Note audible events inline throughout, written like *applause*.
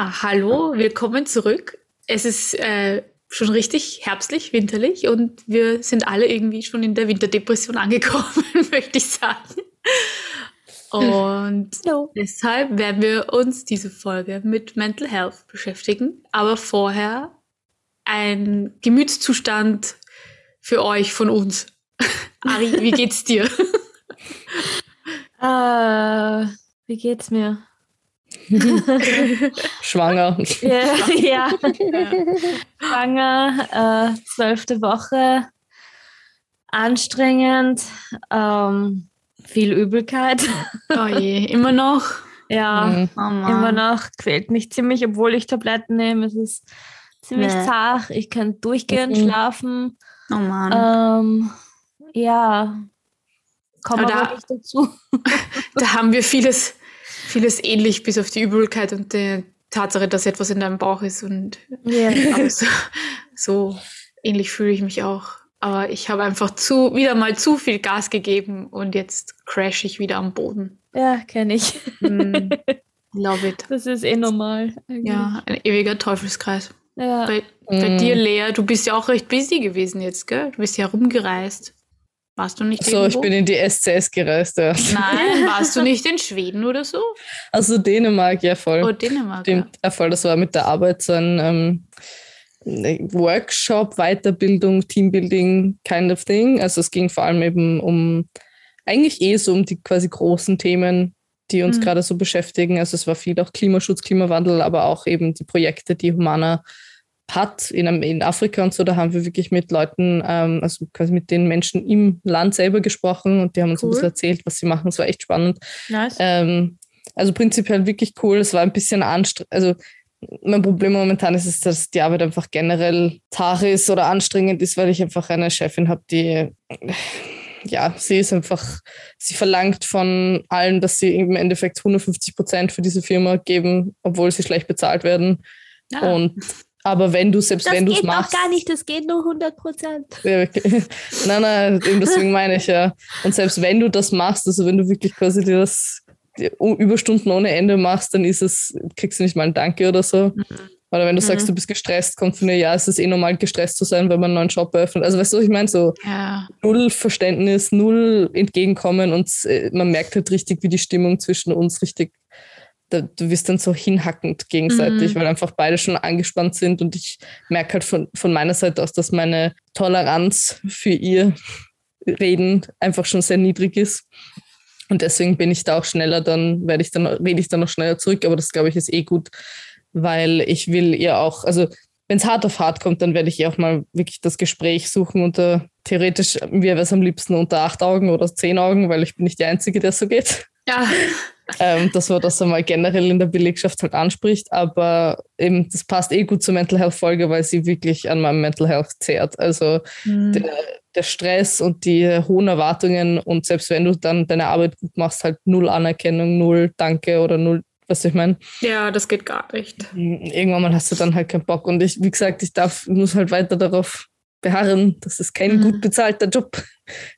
Ja, hallo, willkommen zurück. Es ist äh, schon richtig herbstlich, winterlich und wir sind alle irgendwie schon in der Winterdepression angekommen, *laughs* möchte ich sagen. Und no. deshalb werden wir uns diese Folge mit Mental Health beschäftigen. Aber vorher ein Gemütszustand für euch von uns. *laughs* Ari, wie geht's dir? uh, *laughs* wie geht's mir? *laughs* Schwanger. Ja, ja. Schwanger, äh, zwölfte Woche, anstrengend, ähm, viel Übelkeit. Oh je, immer noch? Ja, mhm. oh immer noch. Quält mich ziemlich, obwohl ich Tabletten nehme. Es ist ziemlich nee. zart. Ich kann durchgehend mhm. schlafen. Oh Mann. Ähm, ja, komme aber, aber nicht dazu. *laughs* da haben wir vieles vieles ähnlich, bis auf die Übelkeit und die Tatsache, dass etwas in deinem Bauch ist. Und ja. *laughs* so, so ähnlich fühle ich mich auch. Aber ich habe einfach zu, wieder mal zu viel Gas gegeben und jetzt crash ich wieder am Boden. Ja, kenne ich. Mm, *laughs* love it. Das ist eh normal. Eigentlich. Ja, ein ewiger Teufelskreis. Ja. Bei, bei mm. dir, Lea, du bist ja auch recht busy gewesen jetzt, gell? Du bist ja rumgereist. Warst du nicht So, ich bin in die SCS gereist, ja. Nein, *laughs* warst du nicht in Schweden oder so? Also Dänemark, ja voll. Oh, Dänemark. Stimmt, ja. ja voll. Das war mit der Arbeit so ein ähm, Workshop, Weiterbildung, Teambuilding kind of thing. Also es ging vor allem eben um eigentlich eh so um die quasi großen Themen, die uns mhm. gerade so beschäftigen. Also es war viel auch Klimaschutz, Klimawandel, aber auch eben die Projekte, die Humana hat in, in Afrika und so, da haben wir wirklich mit Leuten, ähm, also quasi mit den Menschen im Land selber gesprochen und die haben uns cool. ein bisschen erzählt, was sie machen. Es war echt spannend. Nice. Ähm, also prinzipiell wirklich cool. Es war ein bisschen anstrengend. Also mein Problem momentan ist, ist, dass die Arbeit einfach generell zart ist oder anstrengend ist, weil ich einfach eine Chefin habe, die ja, sie ist einfach, sie verlangt von allen, dass sie im Endeffekt 150 Prozent für diese Firma geben, obwohl sie schlecht bezahlt werden. Ah. Und aber wenn du, selbst das wenn du es machst. Das geht gar nicht, das geht nur 100 Prozent. Ja, okay. *laughs* nein, nein, deswegen meine ich ja. Und selbst wenn du das machst, also wenn du wirklich quasi dir das Überstunden ohne Ende machst, dann ist es, kriegst du nicht mal ein Danke oder so. Mhm. Oder wenn du mhm. sagst, du bist gestresst, kommt von dir, ja, es ist eh normal, gestresst zu sein, wenn man einen neuen Shop eröffnet. Also weißt du, was ich meine? So ja. null Verständnis, null Entgegenkommen und äh, man merkt halt richtig, wie die Stimmung zwischen uns richtig da, du wirst dann so hinhackend gegenseitig, mhm. weil einfach beide schon angespannt sind und ich merke halt von, von meiner Seite aus, dass meine Toleranz für ihr Reden einfach schon sehr niedrig ist. Und deswegen bin ich da auch schneller, dann werde ich dann, rede ich dann noch schneller zurück, aber das glaube ich ist eh gut, weil ich will ihr auch, also wenn es hart auf hart kommt, dann werde ich ihr auch mal wirklich das Gespräch suchen unter theoretisch, mir wäre es am liebsten unter acht Augen oder zehn Augen, weil ich bin nicht die Einzige, der so geht. Ja. Ähm, dass man das einmal generell in der Belegschaft halt anspricht. Aber eben, das passt eh gut zur Mental Health Folge, weil sie wirklich an meinem Mental Health zehrt. Also mhm. der, der, Stress und die hohen Erwartungen und selbst wenn du dann deine Arbeit gut machst, halt null Anerkennung, null Danke oder null was ich meine? Ja, das geht gar nicht. Mhm, irgendwann mal hast du dann halt keinen Bock. Und ich, wie gesagt, ich darf, muss halt weiter darauf beharren. Das ist kein mhm. gut bezahlter Job.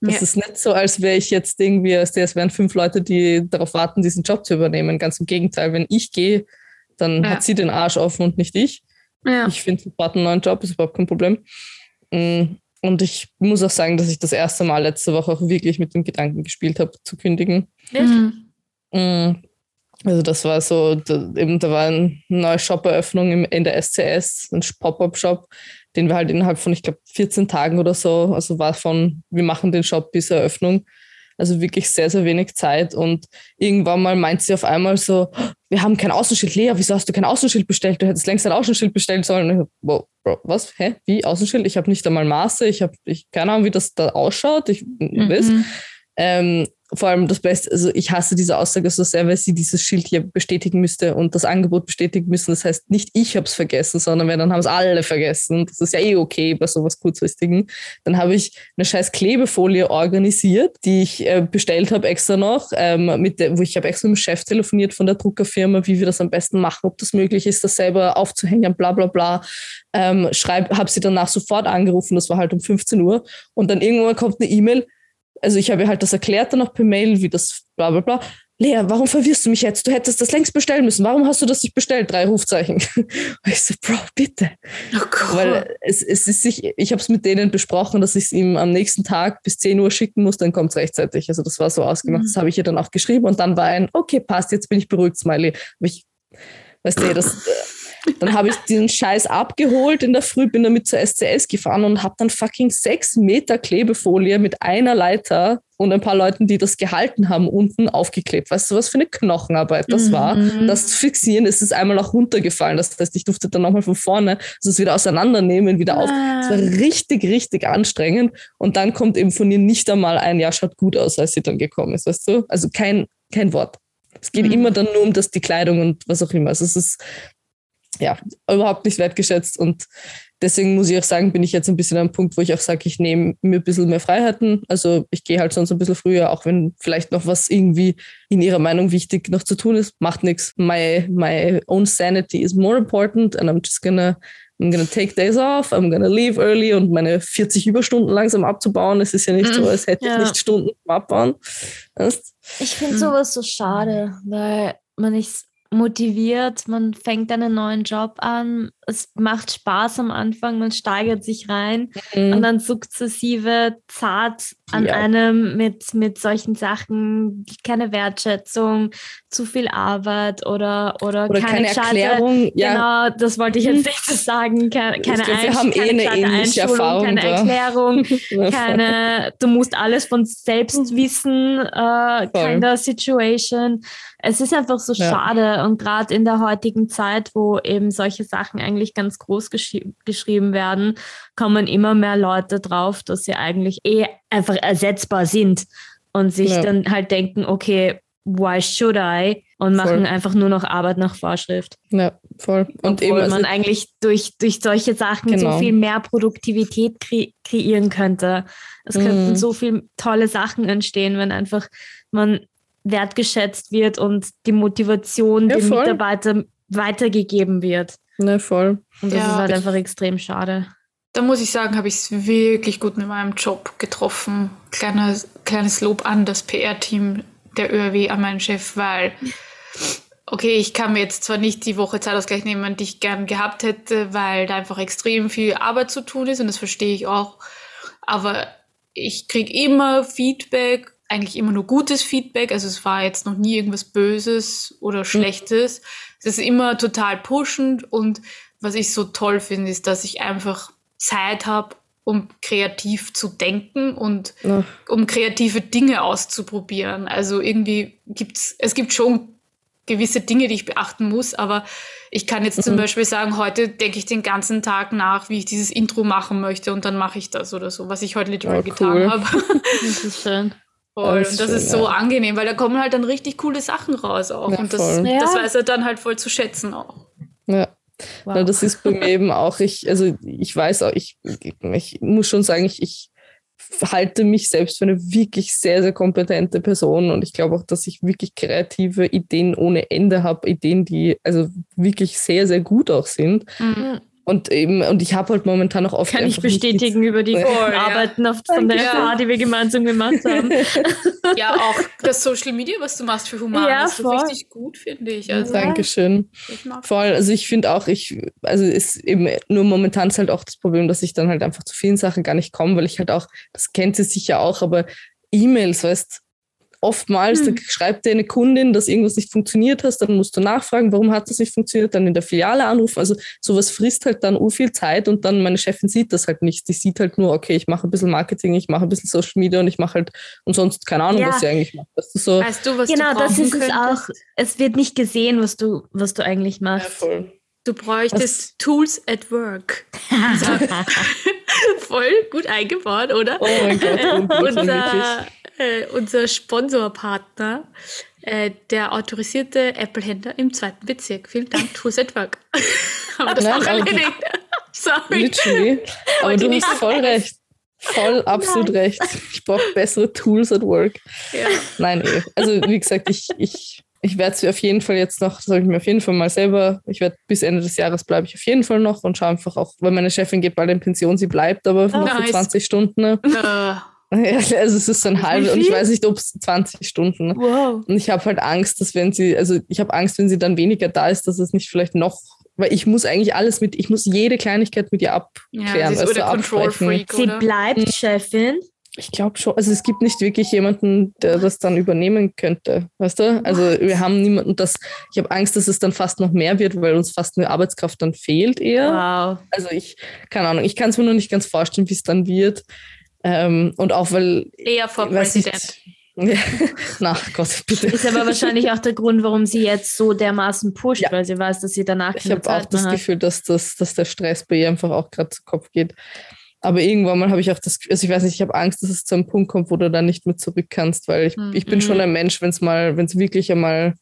Das ja. ist nicht so, als wäre ich jetzt irgendwie, als wären fünf Leute, die darauf warten, diesen Job zu übernehmen. Ganz im Gegenteil, wenn ich gehe, dann ja. hat sie den Arsch offen und nicht ich. Ja. Ich finde sofort einen neuen Job, ist überhaupt kein Problem. Mm, und ich muss auch sagen, dass ich das erste Mal letzte Woche auch wirklich mit dem Gedanken gespielt habe, zu kündigen. Mhm. Also das war so, da, eben da war eine neue Shop-Eröffnung in der SCS, ein Pop-Up-Shop den wir halt innerhalb von, ich glaube, 14 Tagen oder so, also war von, wir machen den Shop bis Eröffnung. Also wirklich sehr, sehr wenig Zeit. Und irgendwann mal meint sie auf einmal so, wir haben kein Außenschild. Lea, wieso hast du kein Außenschild bestellt? Du hättest längst ein Außenschild bestellen sollen. Und ich, wow, Bro, was? Hä? Wie? Außenschild? Ich habe nicht einmal Maße. Ich habe ich, keine Ahnung, wie das da ausschaut. Ich mhm. weiß. Ähm, vor allem das Beste, also ich hasse diese Aussage so sehr, weil sie dieses Schild hier bestätigen müsste und das Angebot bestätigen müssen. Das heißt, nicht ich habe es vergessen, sondern wenn, dann haben es alle vergessen. Das ist ja eh okay bei sowas kurzfristigen. Dann habe ich eine scheiß Klebefolie organisiert, die ich äh, bestellt habe extra noch, ähm, mit der, wo ich habe extra mit dem Chef telefoniert von der Druckerfirma, wie wir das am besten machen, ob das möglich ist, das selber aufzuhängen, bla bla bla. Ähm, habe sie danach sofort angerufen, das war halt um 15 Uhr und dann irgendwann kommt eine E-Mail, also ich habe halt das erklärt dann auch per Mail, wie das bla bla bla. Lea, warum verwirrst du mich jetzt? Du hättest das längst bestellen müssen. Warum hast du das nicht bestellt? Drei Rufzeichen. Und *laughs* ich so, Bro, bitte. Oh Weil es, es ist sich, ich habe es mit denen besprochen, dass ich es ihm am nächsten Tag bis 10 Uhr schicken muss, dann kommt es rechtzeitig. Also das war so ausgemacht. Mhm. Das habe ich ihr dann auch geschrieben und dann war ein, okay, passt, jetzt bin ich beruhigt, Smiley. Aber ich, weißt du, das äh, dann habe ich diesen Scheiß abgeholt in der Früh, bin damit zur SCS gefahren und habe dann fucking sechs Meter Klebefolie mit einer Leiter und ein paar Leuten, die das gehalten haben, unten aufgeklebt. Weißt du, was für eine Knochenarbeit das mhm. war? Das zu fixieren, es ist einmal auch runtergefallen. Das heißt, ich durfte dann nochmal von vorne das wieder auseinandernehmen, wieder auf. Es war ah. richtig, richtig anstrengend. Und dann kommt eben von ihr nicht einmal ein, ja, schaut gut aus, als sie dann gekommen ist, weißt du? Also kein, kein Wort. Es geht mhm. immer dann nur um das, die Kleidung und was auch immer. Also es ist ja, überhaupt nicht wertgeschätzt. Und deswegen muss ich auch sagen, bin ich jetzt ein bisschen am Punkt, wo ich auch sage, ich nehme mir ein bisschen mehr Freiheiten. Also ich gehe halt sonst ein bisschen früher, auch wenn vielleicht noch was irgendwie in ihrer Meinung wichtig noch zu tun ist. Macht nichts. My, my own sanity is more important and I'm just gonna I'm gonna take days off, I'm gonna leave early und meine 40 Überstunden langsam abzubauen. Es ist ja nicht so, mhm. als hätte ja. ich nicht Stunden zum Abbauen. Weißt? Ich finde sowas so schade, weil man nicht motiviert, man fängt einen neuen Job an, es macht Spaß am Anfang, man steigert sich rein mhm. und dann sukzessive zart an ja. einem mit, mit solchen Sachen, keine Wertschätzung, zu viel Arbeit oder, oder, oder keine, keine Erklärung. Ja. Genau, das wollte ich jetzt mhm. nicht sagen. Keine, keine, glaub, wir haben eh eine ähnliche Erfahrung keine da. Erklärung, *laughs* keine, du musst alles von selbst wissen, äh, kind situation. Es ist einfach so ja. schade und gerade in der heutigen Zeit, wo eben solche Sachen eigentlich ganz groß geschri geschrieben werden, kommen immer mehr Leute drauf, dass sie eigentlich eh einfach ersetzbar sind und sich ja. dann halt denken, okay, why should I? Und machen voll. einfach nur noch Arbeit nach Vorschrift. Ja, voll. Und Obwohl eben, also man eigentlich durch, durch solche Sachen genau. so viel mehr Produktivität kre kreieren könnte. Es mhm. könnten so viele tolle Sachen entstehen, wenn einfach man wertgeschätzt wird und die Motivation ja, den Mitarbeitern weitergegeben wird. Ne, voll. Und das ja, ist halt einfach extrem schade. Da muss ich sagen, habe ich es wirklich gut mit meinem Job getroffen. Kleines, kleines Lob an das PR-Team der ÖRW, an meinen Chef, weil, okay, ich kann mir jetzt zwar nicht die Woche Zeitausgleich nehmen, die ich gern gehabt hätte, weil da einfach extrem viel Arbeit zu tun ist und das verstehe ich auch. Aber ich kriege immer Feedback, eigentlich immer nur gutes Feedback. Also es war jetzt noch nie irgendwas Böses oder hm. Schlechtes. Mhm. Es ist immer total pushend und was ich so toll finde, ist, dass ich einfach Zeit habe, um kreativ zu denken und ja. um kreative Dinge auszuprobieren. Also irgendwie gibt's, es gibt schon gewisse Dinge, die ich beachten muss, aber ich kann jetzt mhm. zum Beispiel sagen, heute denke ich den ganzen Tag nach, wie ich dieses Intro machen möchte und dann mache ich das oder so, was ich heute literal oh, cool. getan habe. *laughs* Das ist schön. Voll. Das und das schön, ist so ja. angenehm, weil da kommen halt dann richtig coole Sachen raus auch. Ja, und das, ja. das weiß er dann halt voll zu schätzen auch. Ja. Wow. Ja, das ist bei mir eben auch, ich, also ich weiß auch, ich, ich muss schon sagen, ich, ich halte mich selbst für eine wirklich sehr, sehr kompetente Person und ich glaube auch, dass ich wirklich kreative Ideen ohne Ende habe, Ideen, die also wirklich sehr, sehr gut auch sind. Mhm. Und eben, und ich habe halt momentan noch oft. Kann ich bestätigen über die Voll, Arbeiten ja. von der FH, die wir gemeinsam gemacht haben. *laughs* ja, auch das Social Media, was du machst für Human, ja, ist so richtig gut, finde ich. Also, Dankeschön. Voll. Also ich finde auch, ich, also ist eben nur momentan ist halt auch das Problem, dass ich dann halt einfach zu vielen Sachen gar nicht komme, weil ich halt auch, das kennt sie sicher auch, aber E-Mails, weißt oftmals, hm. da schreibt dir eine Kundin, dass irgendwas nicht funktioniert hast, dann musst du nachfragen, warum hat das nicht funktioniert, dann in der Filiale anrufen. Also sowas frisst halt dann viel Zeit und dann meine Chefin sieht das halt nicht. Die sieht halt nur, okay, ich mache ein bisschen Marketing, ich mache ein bisschen Social Media und ich mache halt und sonst keine Ahnung, ja. was sie eigentlich macht. Weißt du, so weißt du, was genau, du das ist könntest? es auch. Es wird nicht gesehen, was du, was du eigentlich machst. Ja, voll. Du bräuchtest was? Tools at Work. *laughs* Voll gut eingebaut, oder? Oh mein Gott. *laughs* unser, äh, unser Sponsorpartner, äh, der autorisierte Apple-Händler im zweiten Bezirk. Vielen Dank, *laughs* Tools at Work. *laughs* Haben das Nein, auch erledigt. Sorry. Literally. Aber du hast voll recht. Voll absolut Nein. recht. Ich brauche bessere Tools at work. Ja. Nein, eh. Also wie gesagt, ich, ich ich werde es auf jeden Fall jetzt noch, das soll ich mir auf jeden Fall mal selber, ich werde bis Ende des Jahres bleibe ich auf jeden Fall noch und schaue einfach auch, weil meine Chefin geht bald in Pension, sie bleibt aber oh, noch nice. für 20 Stunden. Ne? Uh. *laughs* Ja, also es ist so ein halb und ich weiß nicht, ob es 20 Stunden. Wow. Und ich habe halt Angst, dass wenn sie, also ich habe Angst, wenn sie dann weniger da ist, dass es nicht vielleicht noch, weil ich muss eigentlich alles mit, ich muss jede Kleinigkeit mit ihr abklären. Ja, sie, ist also Control Freak, sie bleibt Chefin. Ich glaube schon, also es gibt nicht wirklich jemanden, der das dann übernehmen könnte, weißt du? Also wir haben niemanden, das, ich habe Angst, dass es dann fast noch mehr wird, weil uns fast eine Arbeitskraft dann fehlt eher. Wow. Also ich, keine Ahnung, ich kann es mir noch nicht ganz vorstellen, wie es dann wird. Ähm, und auch weil. Eher vor Präsident. *laughs* Na Gott, bitte. Ist aber wahrscheinlich auch der Grund, warum sie jetzt so dermaßen pusht, ja. weil sie weiß, dass sie danach Ich habe auch das hat. Gefühl, dass, das, dass der Stress bei ihr einfach auch gerade zu Kopf geht. Aber irgendwann mal habe ich auch das Gefühl, also ich weiß nicht, ich habe Angst, dass es zu einem Punkt kommt, wo du da nicht mehr zurück kannst, weil ich, mhm. ich bin schon mhm. ein Mensch, wenn es mal, wenn es wirklich einmal,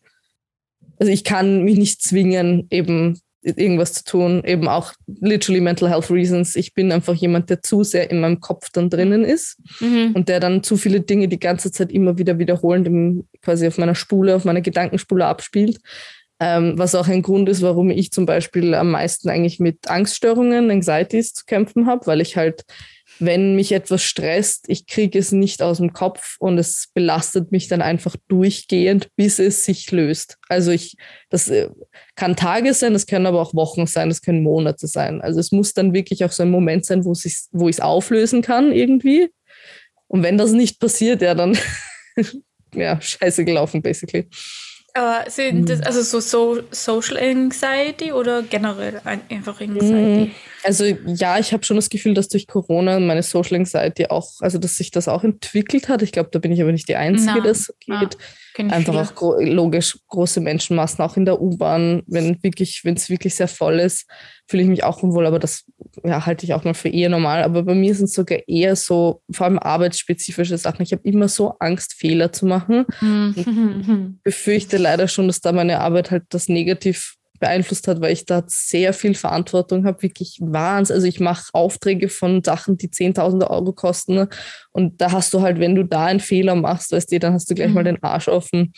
also ich kann mich nicht zwingen, eben irgendwas zu tun, eben auch literally mental health reasons. Ich bin einfach jemand, der zu sehr in meinem Kopf dann drinnen ist mhm. und der dann zu viele Dinge die ganze Zeit immer wieder wiederholend im, quasi auf meiner Spule, auf meiner Gedankenspule abspielt. Ähm, was auch ein Grund ist, warum ich zum Beispiel am meisten eigentlich mit Angststörungen, Anxieties zu kämpfen habe, weil ich halt wenn mich etwas stresst, ich kriege es nicht aus dem Kopf und es belastet mich dann einfach durchgehend, bis es sich löst. Also ich, das äh, kann Tage sein, das können aber auch Wochen sein, das können Monate sein. Also es muss dann wirklich auch so ein Moment sein, wo, ich es auflösen kann irgendwie. Und wenn das nicht passiert, ja, dann *laughs* ja, scheiße gelaufen, basically. Aber sind das hm. also so, so Social Anxiety oder generell einfach Anxiety? Hm. Also ja, ich habe schon das Gefühl, dass durch Corona meine Social Anxiety auch, also dass sich das auch entwickelt hat. Ich glaube, da bin ich aber nicht die Einzige, Nein. das geht. Ja, Einfach auch gro logisch große Menschenmassen, auch in der U-Bahn, wenn wirklich, wenn es wirklich sehr voll ist, fühle ich mich auch unwohl, aber das ja, halte ich auch mal für eher normal. Aber bei mir sind es sogar eher so, vor allem arbeitsspezifische Sachen. Ich habe immer so Angst, Fehler zu machen. Mhm. *laughs* befürchte leider schon, dass da meine Arbeit halt das negativ beeinflusst hat, weil ich da sehr viel Verantwortung habe, wirklich Wahnsinn. Also ich mache Aufträge von Sachen, die Zehntausende Euro kosten. Und da hast du halt, wenn du da einen Fehler machst, weißt du, dann hast du gleich mhm. mal den Arsch offen.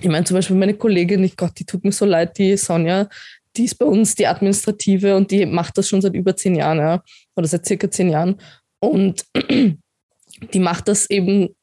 Ich meine, zum Beispiel meine Kollegin, ich Gott, die tut mir so leid, die Sonja, die ist bei uns die Administrative und die macht das schon seit über zehn Jahren, ja, oder seit circa zehn Jahren. Und *clears throat* die macht das eben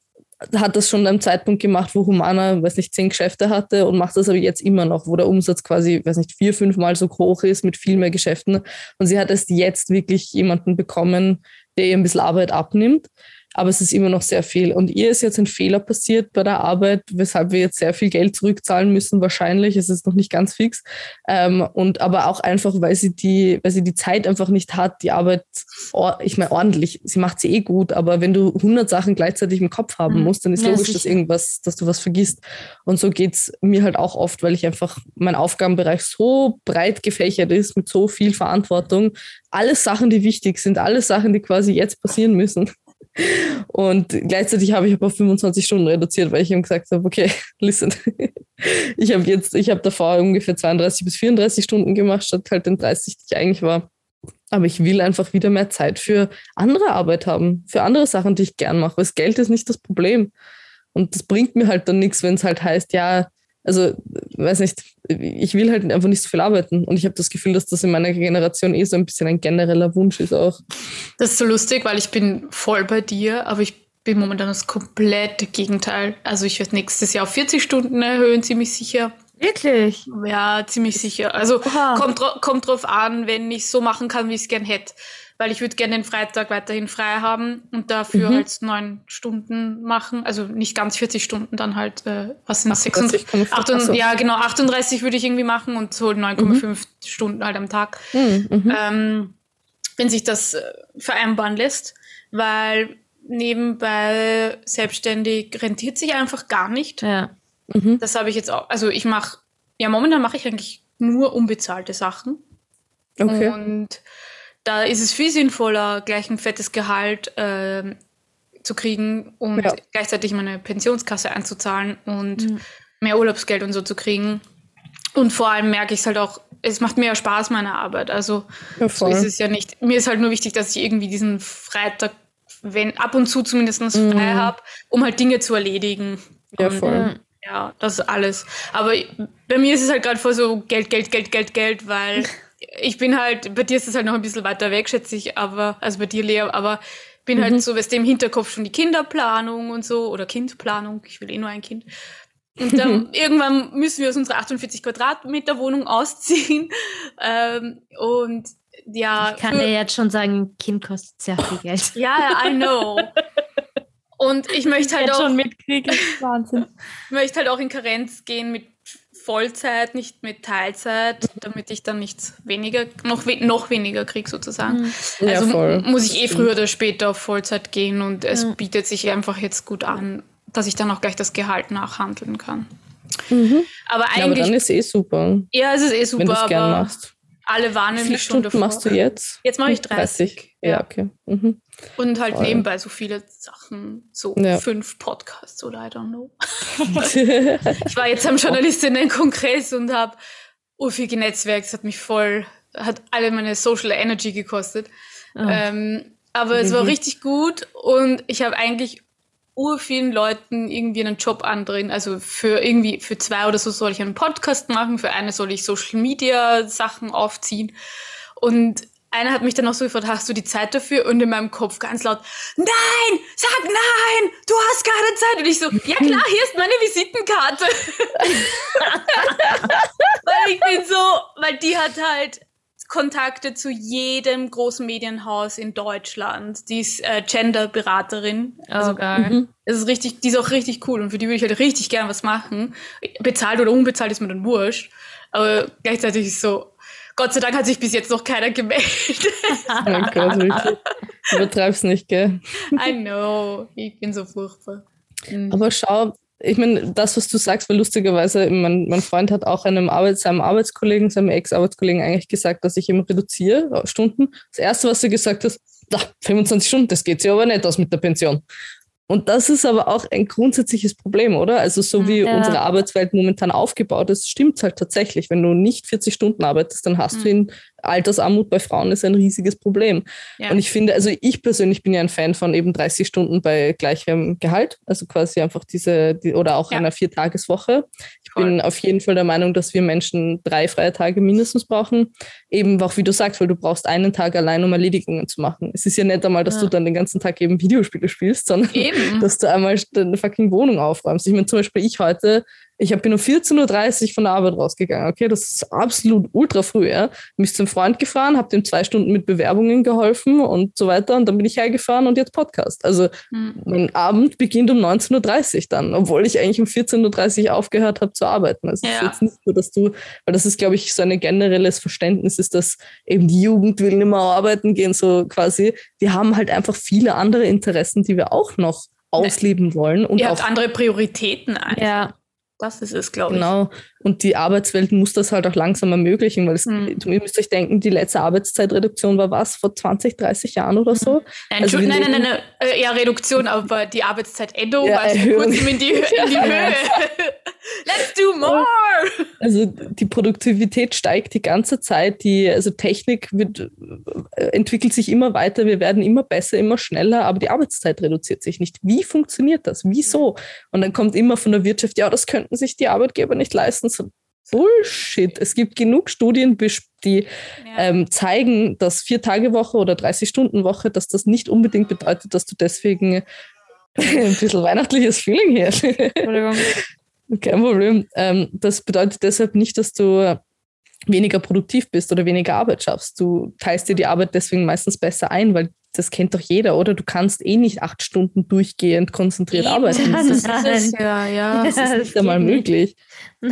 hat das schon am Zeitpunkt gemacht, wo Humana, weiß nicht, zehn Geschäfte hatte und macht das aber jetzt immer noch, wo der Umsatz quasi, weiß nicht, vier, fünfmal so hoch ist mit viel mehr Geschäften. Und sie hat erst jetzt wirklich jemanden bekommen, der ihr ein bisschen Arbeit abnimmt aber es ist immer noch sehr viel. Und ihr ist jetzt ein Fehler passiert bei der Arbeit, weshalb wir jetzt sehr viel Geld zurückzahlen müssen, wahrscheinlich. Es ist noch nicht ganz fix. Ähm, und aber auch einfach, weil sie die, weil sie die Zeit einfach nicht hat, die Arbeit, ich meine, ordentlich, sie macht sie eh gut, aber wenn du 100 Sachen gleichzeitig im Kopf haben mhm. musst, dann ist ja, logisch, dass irgendwas, dass du was vergisst. Und so geht's mir halt auch oft, weil ich einfach mein Aufgabenbereich so breit gefächert ist, mit so viel Verantwortung. Alles Sachen, die wichtig sind, alles Sachen, die quasi jetzt passieren müssen. Und gleichzeitig habe ich aber 25 Stunden reduziert, weil ich ihm gesagt habe, okay, *laughs* listen, ich habe jetzt, ich habe davor ungefähr 32 bis 34 Stunden gemacht, statt halt den 30, die ich eigentlich war. Aber ich will einfach wieder mehr Zeit für andere Arbeit haben, für andere Sachen, die ich gern mache. Weil das Geld ist nicht das Problem. Und das bringt mir halt dann nichts, wenn es halt heißt, ja, also, weiß nicht, ich will halt einfach nicht so viel arbeiten. Und ich habe das Gefühl, dass das in meiner Generation eh so ein bisschen ein genereller Wunsch ist auch. Das ist so lustig, weil ich bin voll bei dir, aber ich bin momentan das komplette Gegenteil. Also ich werde nächstes Jahr auf 40 Stunden erhöhen, ziemlich sicher. Wirklich? Ja, ziemlich sicher. Also kommt, kommt drauf an, wenn ich so machen kann, wie ich es gern hätte weil ich würde gerne den Freitag weiterhin frei haben und dafür mhm. halt neun Stunden machen. Also nicht ganz 40 Stunden, dann halt, äh, was sind 36? 38, ja, genau, 38 würde ich irgendwie machen und so 9,5 mhm. Stunden halt am Tag. Mhm. mhm. Ähm, wenn sich das äh, vereinbaren lässt, weil nebenbei selbstständig rentiert sich einfach gar nicht. Ja. Mhm. Das habe ich jetzt auch. Also ich mache, ja, momentan mache ich eigentlich nur unbezahlte Sachen. Okay. Und da ist es viel sinnvoller, gleich ein fettes Gehalt äh, zu kriegen und ja. gleichzeitig meine Pensionskasse einzuzahlen und mhm. mehr Urlaubsgeld und so zu kriegen. Und vor allem merke ich es halt auch, es macht mir Spaß, meine Arbeit. Also ja, so ist es ja nicht. Mir ist halt nur wichtig, dass ich irgendwie diesen Freitag, wenn ab und zu zumindest mhm. frei habe, um halt Dinge zu erledigen. Ja, und, voll. Ja, das ist alles. Aber bei mir ist es halt gerade voll so Geld, Geld, Geld, Geld, Geld, weil *laughs* ich bin halt, bei dir ist es halt noch ein bisschen weiter weg, schätze ich, aber, also bei dir, Lea, aber bin halt mhm. halt so, was dem Hinterkopf schon die Kinderplanung und so oder Kindplanung. Ich will eh nur ein Kind. Und dann irgendwann müssen wir aus unserer 48 Quadratmeter Wohnung ausziehen. *laughs* Ähm, und ja. Ich kann dir jetzt schon sagen, ein Kind kostet sehr viel *laughs* Geld. Ja, I know. Und ich *laughs* möchte halt jetzt auch. schon mitkriegen. Wahnsinn. Ich möchte halt auch in Karenz gehen mit Vollzeit, nicht mit Teilzeit, damit ich dann nichts weniger, noch, noch weniger kriege sozusagen. Mhm. Ja, also voll. muss ich eh früher oder später auf Vollzeit gehen und es ja. bietet sich einfach jetzt gut an, dass ich dann auch gleich das Gehalt nachhandeln kann. Mhm. Aber eigentlich. Ja, aber dann ist eh super. Ja, es ist eh super. Wenn du es gern machst. Alle warnen mich schon davor. machst du jetzt? Jetzt mache ich 30. 30. Ja, ja okay. Mhm. Und halt Voll. nebenbei so viele Sachen, so ja. fünf Podcasts oder I don't know. *laughs* ich war jetzt am Journalistinnen-Kongress und habe viel genetzwerkt. Es hat mich voll, hat alle meine Social Energy gekostet. Oh. Ähm, aber mhm. es war mhm. richtig gut und ich habe eigentlich ur vielen Leuten irgendwie einen Job andrehen. Also für irgendwie, für zwei oder so soll ich einen Podcast machen, für eine soll ich Social Media Sachen aufziehen. Und einer hat mich dann auch so gefragt, hast du die Zeit dafür? Und in meinem Kopf ganz laut, nein, sag nein, du hast keine Zeit. Und ich so, ja klar, hier ist meine Visitenkarte. *laughs* weil ich bin so, weil die hat halt Kontakte zu jedem großen Medienhaus in Deutschland. Die ist äh, Gender-Beraterin. Oh, also, geil. Mhm. Das ist richtig, die ist auch richtig cool und für die würde ich halt richtig gern was machen. Bezahlt oder unbezahlt ist mir dann wurscht. Aber gleichzeitig ist so, Gott sei Dank hat sich bis jetzt noch keiner gemeldet. *laughs* oh Gott, wirklich. Übertreib's nicht, gell? I know. Ich bin so furchtbar. Mhm. Aber schau, ich meine, das, was du sagst, war lustigerweise, mein, mein Freund hat auch einem Arbeit, seinem Arbeitskollegen, seinem Ex-Arbeitskollegen eigentlich gesagt, dass ich ihm reduziere äh, Stunden. Das Erste, was er gesagt hat, 25 Stunden, das geht sich aber nicht aus mit der Pension. Und das ist aber auch ein grundsätzliches Problem, oder? Also so wie ja. unsere Arbeitswelt momentan aufgebaut ist, stimmt es halt tatsächlich. Wenn du nicht 40 Stunden arbeitest, dann hast mhm. du in Altersarmut bei Frauen ist ein riesiges Problem. Ja. Und ich finde, also ich persönlich bin ja ein Fan von eben 30 Stunden bei gleichem Gehalt, also quasi einfach diese, die, oder auch ja. einer Viertageswoche. Ich Voll. bin auf jeden Fall der Meinung, dass wir Menschen drei freie Tage mindestens brauchen. Eben auch, wie du sagst, weil du brauchst einen Tag allein, um Erledigungen zu machen. Es ist ja nicht einmal, dass ja. du dann den ganzen Tag eben Videospiele spielst, sondern eben. *laughs* dass du einmal deine fucking Wohnung aufräumst. Ich meine, zum Beispiel ich heute ich bin um 14.30 Uhr von der Arbeit rausgegangen. Okay, das ist absolut ultra früh. Ja. Mich zum Freund gefahren, habe dem zwei Stunden mit Bewerbungen geholfen und so weiter. Und dann bin ich hergefahren und jetzt Podcast. Also mhm. mein Abend beginnt um 19.30 Uhr dann, obwohl ich eigentlich um 14.30 Uhr aufgehört habe zu arbeiten. Also ja. ist jetzt nicht so, dass du, weil das ist, glaube ich, so ein generelles Verständnis ist, dass eben die Jugend will nicht mehr arbeiten gehen, so quasi. Wir haben halt einfach viele andere Interessen, die wir auch noch ausleben wollen. Und Ihr habt andere Prioritäten einfach. Ja. Das ist es, glaube ich. Genau. Und die Arbeitswelt muss das halt auch langsam ermöglichen, weil es, mhm. ihr müsst euch denken, die letzte Arbeitszeitreduktion war was? Vor 20, 30 Jahren oder so? Nein, also nein, nein, nein, nein, äh, ja, Reduktion, aber die Arbeitszeitänderung ja, war kurzem in die, in die *laughs* Höhe. Let's do more! Also die Produktivität steigt die ganze Zeit, die also Technik wird, äh, entwickelt sich immer weiter, wir werden immer besser, immer schneller, aber die Arbeitszeit reduziert sich nicht. Wie funktioniert das? Wieso? Und dann kommt immer von der Wirtschaft, ja, das könnten sich die Arbeitgeber nicht leisten. So, Bullshit. Es gibt genug Studien, die ja. ähm, zeigen, dass Vier-Tage-Woche oder 30-Stunden-Woche, dass das nicht unbedingt bedeutet, dass du deswegen ein bisschen weihnachtliches Feeling hier. Entschuldigung. Kein Problem. Ähm, das bedeutet deshalb nicht, dass du weniger produktiv bist oder weniger Arbeit schaffst. Du teilst dir die Arbeit deswegen meistens besser ein, weil das kennt doch jeder, oder? Du kannst eh nicht acht Stunden durchgehend konzentriert Eben. arbeiten. Das ist, das, ja, ja. das ist nicht einmal möglich.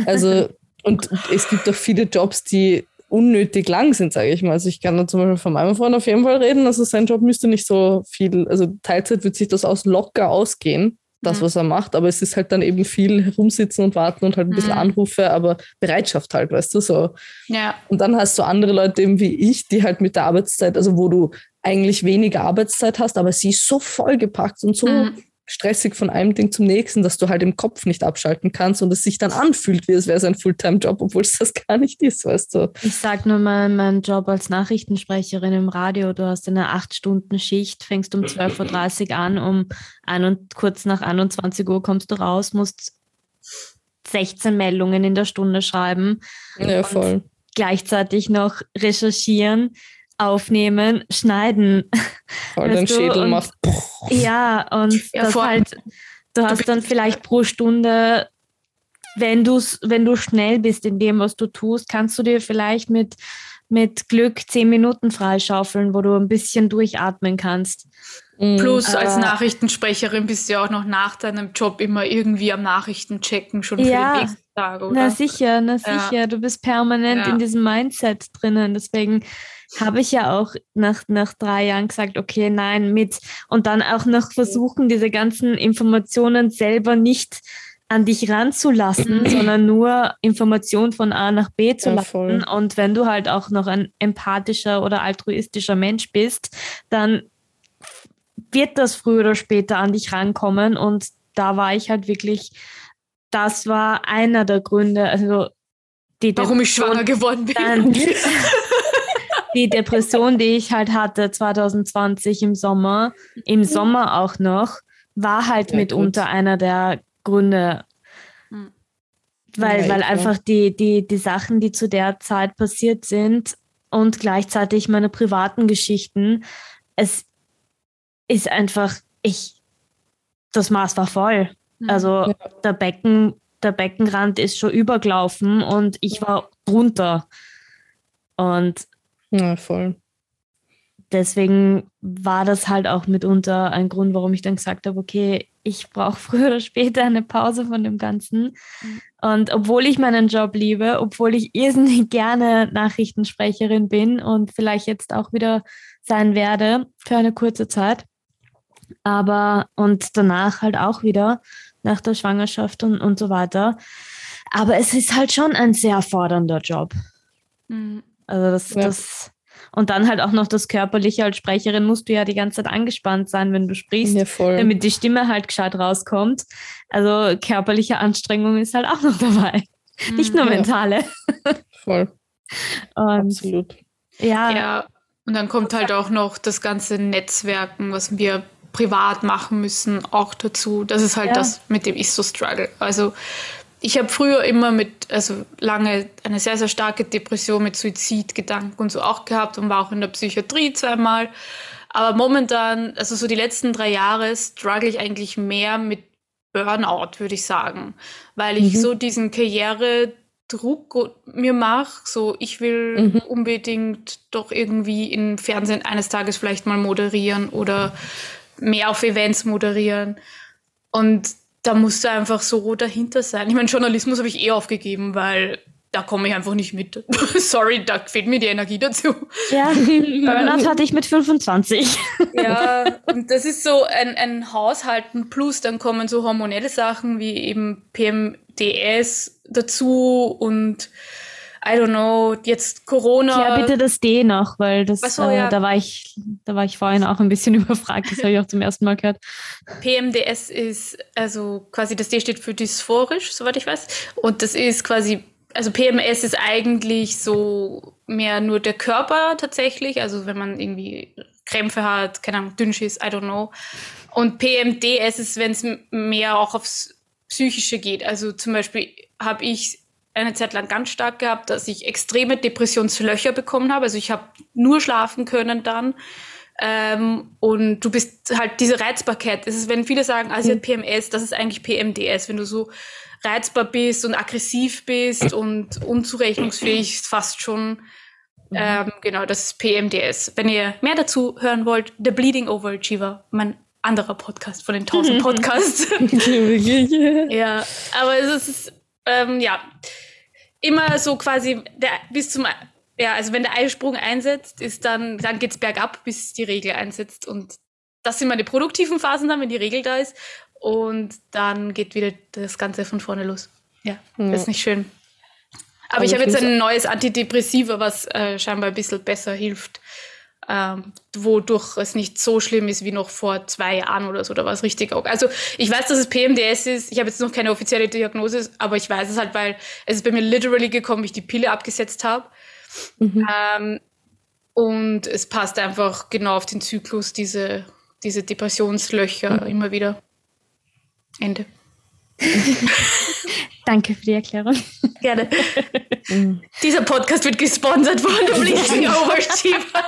Also, und es gibt auch viele Jobs, die unnötig lang sind, sage ich mal. Also ich kann da zum Beispiel von meinem Freund auf jeden Fall reden. Also sein Job müsste nicht so viel, also Teilzeit wird sich das aus locker ausgehen das, mhm. was er macht. Aber es ist halt dann eben viel herumsitzen und warten und halt ein bisschen mhm. Anrufe, aber Bereitschaft halt, weißt du, so. Ja. Und dann hast du andere Leute eben wie ich, die halt mit der Arbeitszeit, also wo du eigentlich weniger Arbeitszeit hast, aber sie ist so vollgepackt und so mhm stressig von einem Ding zum nächsten, dass du halt im Kopf nicht abschalten kannst und es sich dann anfühlt, wie es wäre ein Fulltime-Job, obwohl es das gar nicht ist, weißt du. Ich sag nur mal meinen Job als Nachrichtensprecherin im Radio. Du hast eine acht Stunden Schicht, fängst um 12.30 Uhr an, um ein und kurz nach 21 Uhr kommst du raus, musst 16 Meldungen in der Stunde schreiben. Ja, voll. Gleichzeitig noch recherchieren, aufnehmen, schneiden. Voll dein Schädel und, macht. Ja, und ja, das halt, du hast dann vielleicht pro Stunde, wenn, du's, wenn du schnell bist in dem, was du tust, kannst du dir vielleicht mit, mit Glück zehn Minuten freischaufeln, wo du ein bisschen durchatmen kannst. Mhm. Plus als Nachrichtensprecherin bist du ja auch noch nach deinem Job immer irgendwie am Nachrichten checken, schon für ja, den nächsten Tag, oder? Na sicher, na sicher. Ja. Du bist permanent ja. in diesem Mindset drinnen. Deswegen habe ich ja auch nach, nach drei Jahren gesagt, okay, nein, mit und dann auch noch versuchen, diese ganzen Informationen selber nicht an dich ranzulassen, *clears throat* sondern nur Informationen von A nach B zu ja, lassen. Voll. Und wenn du halt auch noch ein empathischer oder altruistischer Mensch bist, dann wird das früher oder später an dich rankommen. Und da war ich halt wirklich, das war einer der Gründe, also die Warum ich schwanger geworden bin. *laughs* Die Depression, die ich halt hatte 2020 im Sommer, im Sommer auch noch, war halt ja, mitunter gut. einer der Gründe. Hm. Weil, ja, weil einfach die, die, die Sachen, die zu der Zeit passiert sind und gleichzeitig meine privaten Geschichten, es ist einfach, ich, das Maß war voll. Mhm. Also der Becken, der Beckenrand ist schon übergelaufen und ich war drunter. Und ja, voll. Deswegen war das halt auch mitunter ein Grund, warum ich dann gesagt habe, okay, ich brauche *laughs* früher oder später eine Pause von dem Ganzen. Mhm. Und obwohl ich meinen Job liebe, obwohl ich irrsinnig *laughs* gerne Nachrichtensprecherin bin und vielleicht jetzt auch wieder sein werde für eine kurze Zeit, aber und danach halt auch wieder nach der Schwangerschaft und, und so weiter. Aber es ist halt schon ein sehr fordernder Job. Mhm. Also das, ja. das und dann halt auch noch das Körperliche als Sprecherin musst du ja die ganze Zeit angespannt sein, wenn du sprichst, ja, damit die Stimme halt gescheit rauskommt. Also körperliche Anstrengung ist halt auch noch dabei. Mhm. Nicht nur mentale. Voll. *laughs* Und Absolut. Ja. ja. Und dann kommt halt auch noch das ganze Netzwerken, was wir privat machen müssen, auch dazu. Das ist halt ja. das, mit dem ich so struggle. Also ich habe früher immer mit, also lange eine sehr, sehr starke Depression mit Suizidgedanken und so auch gehabt und war auch in der Psychiatrie zweimal. Aber momentan, also so die letzten drei Jahre, struggle ich eigentlich mehr mit Burnout, würde ich sagen. Weil ich mhm. so diesen Karrieredruck mir mache. So, ich will mhm. unbedingt doch irgendwie im Fernsehen eines Tages vielleicht mal moderieren oder mehr auf Events moderieren. Und da musst du einfach so dahinter sein. Ich meine, Journalismus habe ich eh aufgegeben, weil da komme ich einfach nicht mit. *laughs* Sorry, da fehlt mir die Energie dazu. Ja, *laughs* Burnout hatte ich mit 25. ja, und das ist so ein, ein Haushalten plus dann kommen so hormonelle Sachen wie eben PMDS dazu und I don't know, jetzt Corona. Ja, bitte das D noch, weil das, so, äh, ja. da war ich, da war ich vorhin auch ein bisschen *laughs* überfragt. Das habe ich auch zum ersten Mal gehört. PMDS ist, also quasi das D steht für dysphorisch, soweit ich weiß. Und das ist quasi, also PMS ist eigentlich so mehr nur der Körper tatsächlich. Also wenn man irgendwie Krämpfe hat, keine Ahnung, Dünnschiss, I don't know. Und PMDS ist, wenn es mehr auch aufs Psychische geht. Also zum Beispiel habe ich eine Zeit lang ganz stark gehabt, dass ich extreme Depressionslöcher bekommen habe. Also ich habe nur schlafen können dann. Ähm, und du bist halt diese Reizbarkeit. Das ist, wenn viele sagen, sie hat PMS, das ist eigentlich PMDS. Wenn du so reizbar bist und aggressiv bist und unzurechnungsfähig, fast schon. Mhm. Ähm, genau, das ist PMDS. Wenn ihr mehr dazu hören wollt, The Bleeding Overachiever, mein anderer Podcast von den 1000 *laughs* Podcasts. *laughs* ja, aber es ist, ähm, ja, immer so quasi der, bis zum, ja, also wenn der Eisprung einsetzt, ist dann, dann geht's bergab, bis die Regel einsetzt. Und das sind meine produktiven Phasen dann, wenn die Regel da ist. Und dann geht wieder das Ganze von vorne los. Ja, ja. ist nicht schön. Aber, Aber ich habe jetzt ein neues Antidepressiva, was äh, scheinbar ein bisschen besser hilft ähm, wodurch es nicht so schlimm ist wie noch vor zwei Jahren oder so. Da war es richtig auch. Also ich weiß, dass es PMDS ist. Ich habe jetzt noch keine offizielle Diagnose, aber ich weiß es halt, weil es ist bei mir literally gekommen, wie ich die Pille abgesetzt habe. Mhm. Ähm, und es passt einfach genau auf den Zyklus, diese, diese Depressionslöcher mhm. immer wieder. Ende. *laughs* Danke für die Erklärung. Gerne. *laughs* Dieser Podcast wird gesponsert von der Bleaching *laughs* Overachiever.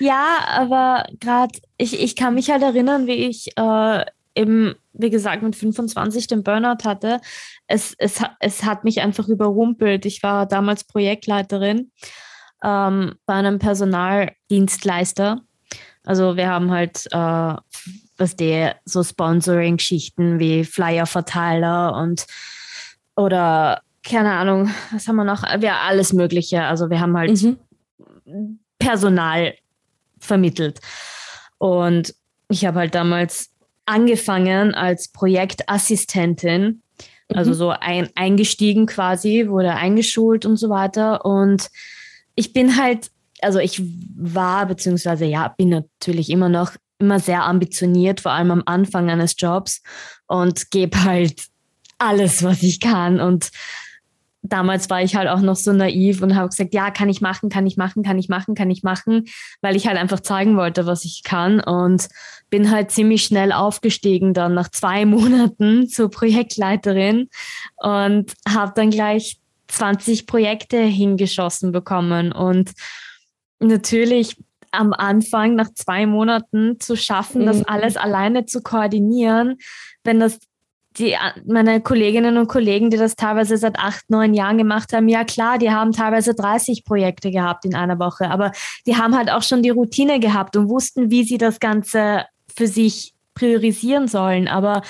ja, aber gerade, ich, ich kann mich halt erinnern, wie ich äh, eben, wie gesagt, mit 25 den Burnout hatte. Es, es, es hat mich einfach überrumpelt. Ich war damals Projektleiterin ähm, bei einem Personaldienstleister. Also wir haben halt, äh, was der so Sponsoring-Geschichten wie Flyer-Verteiler und oder keine Ahnung, was haben wir noch? Ja, alles Mögliche. Also wir haben halt mhm. Personal vermittelt. Und ich habe halt damals angefangen als Projektassistentin, also mhm. so ein, eingestiegen quasi, wurde eingeschult und so weiter. Und ich bin halt, also ich war, beziehungsweise ja, bin natürlich immer noch immer sehr ambitioniert, vor allem am Anfang eines Jobs und gebe halt alles, was ich kann. Und damals war ich halt auch noch so naiv und habe gesagt, ja, kann ich machen, kann ich machen, kann ich machen, kann ich machen, weil ich halt einfach zeigen wollte, was ich kann und bin halt ziemlich schnell aufgestiegen dann nach zwei *laughs* Monaten zur Projektleiterin und habe dann gleich 20 Projekte hingeschossen bekommen und natürlich am Anfang nach zwei Monaten zu schaffen, das mhm. alles alleine zu koordinieren, wenn das die, meine Kolleginnen und Kollegen, die das teilweise seit acht, neun Jahren gemacht haben, ja klar, die haben teilweise 30 Projekte gehabt in einer Woche, aber die haben halt auch schon die Routine gehabt und wussten, wie sie das Ganze für sich priorisieren sollen. Aber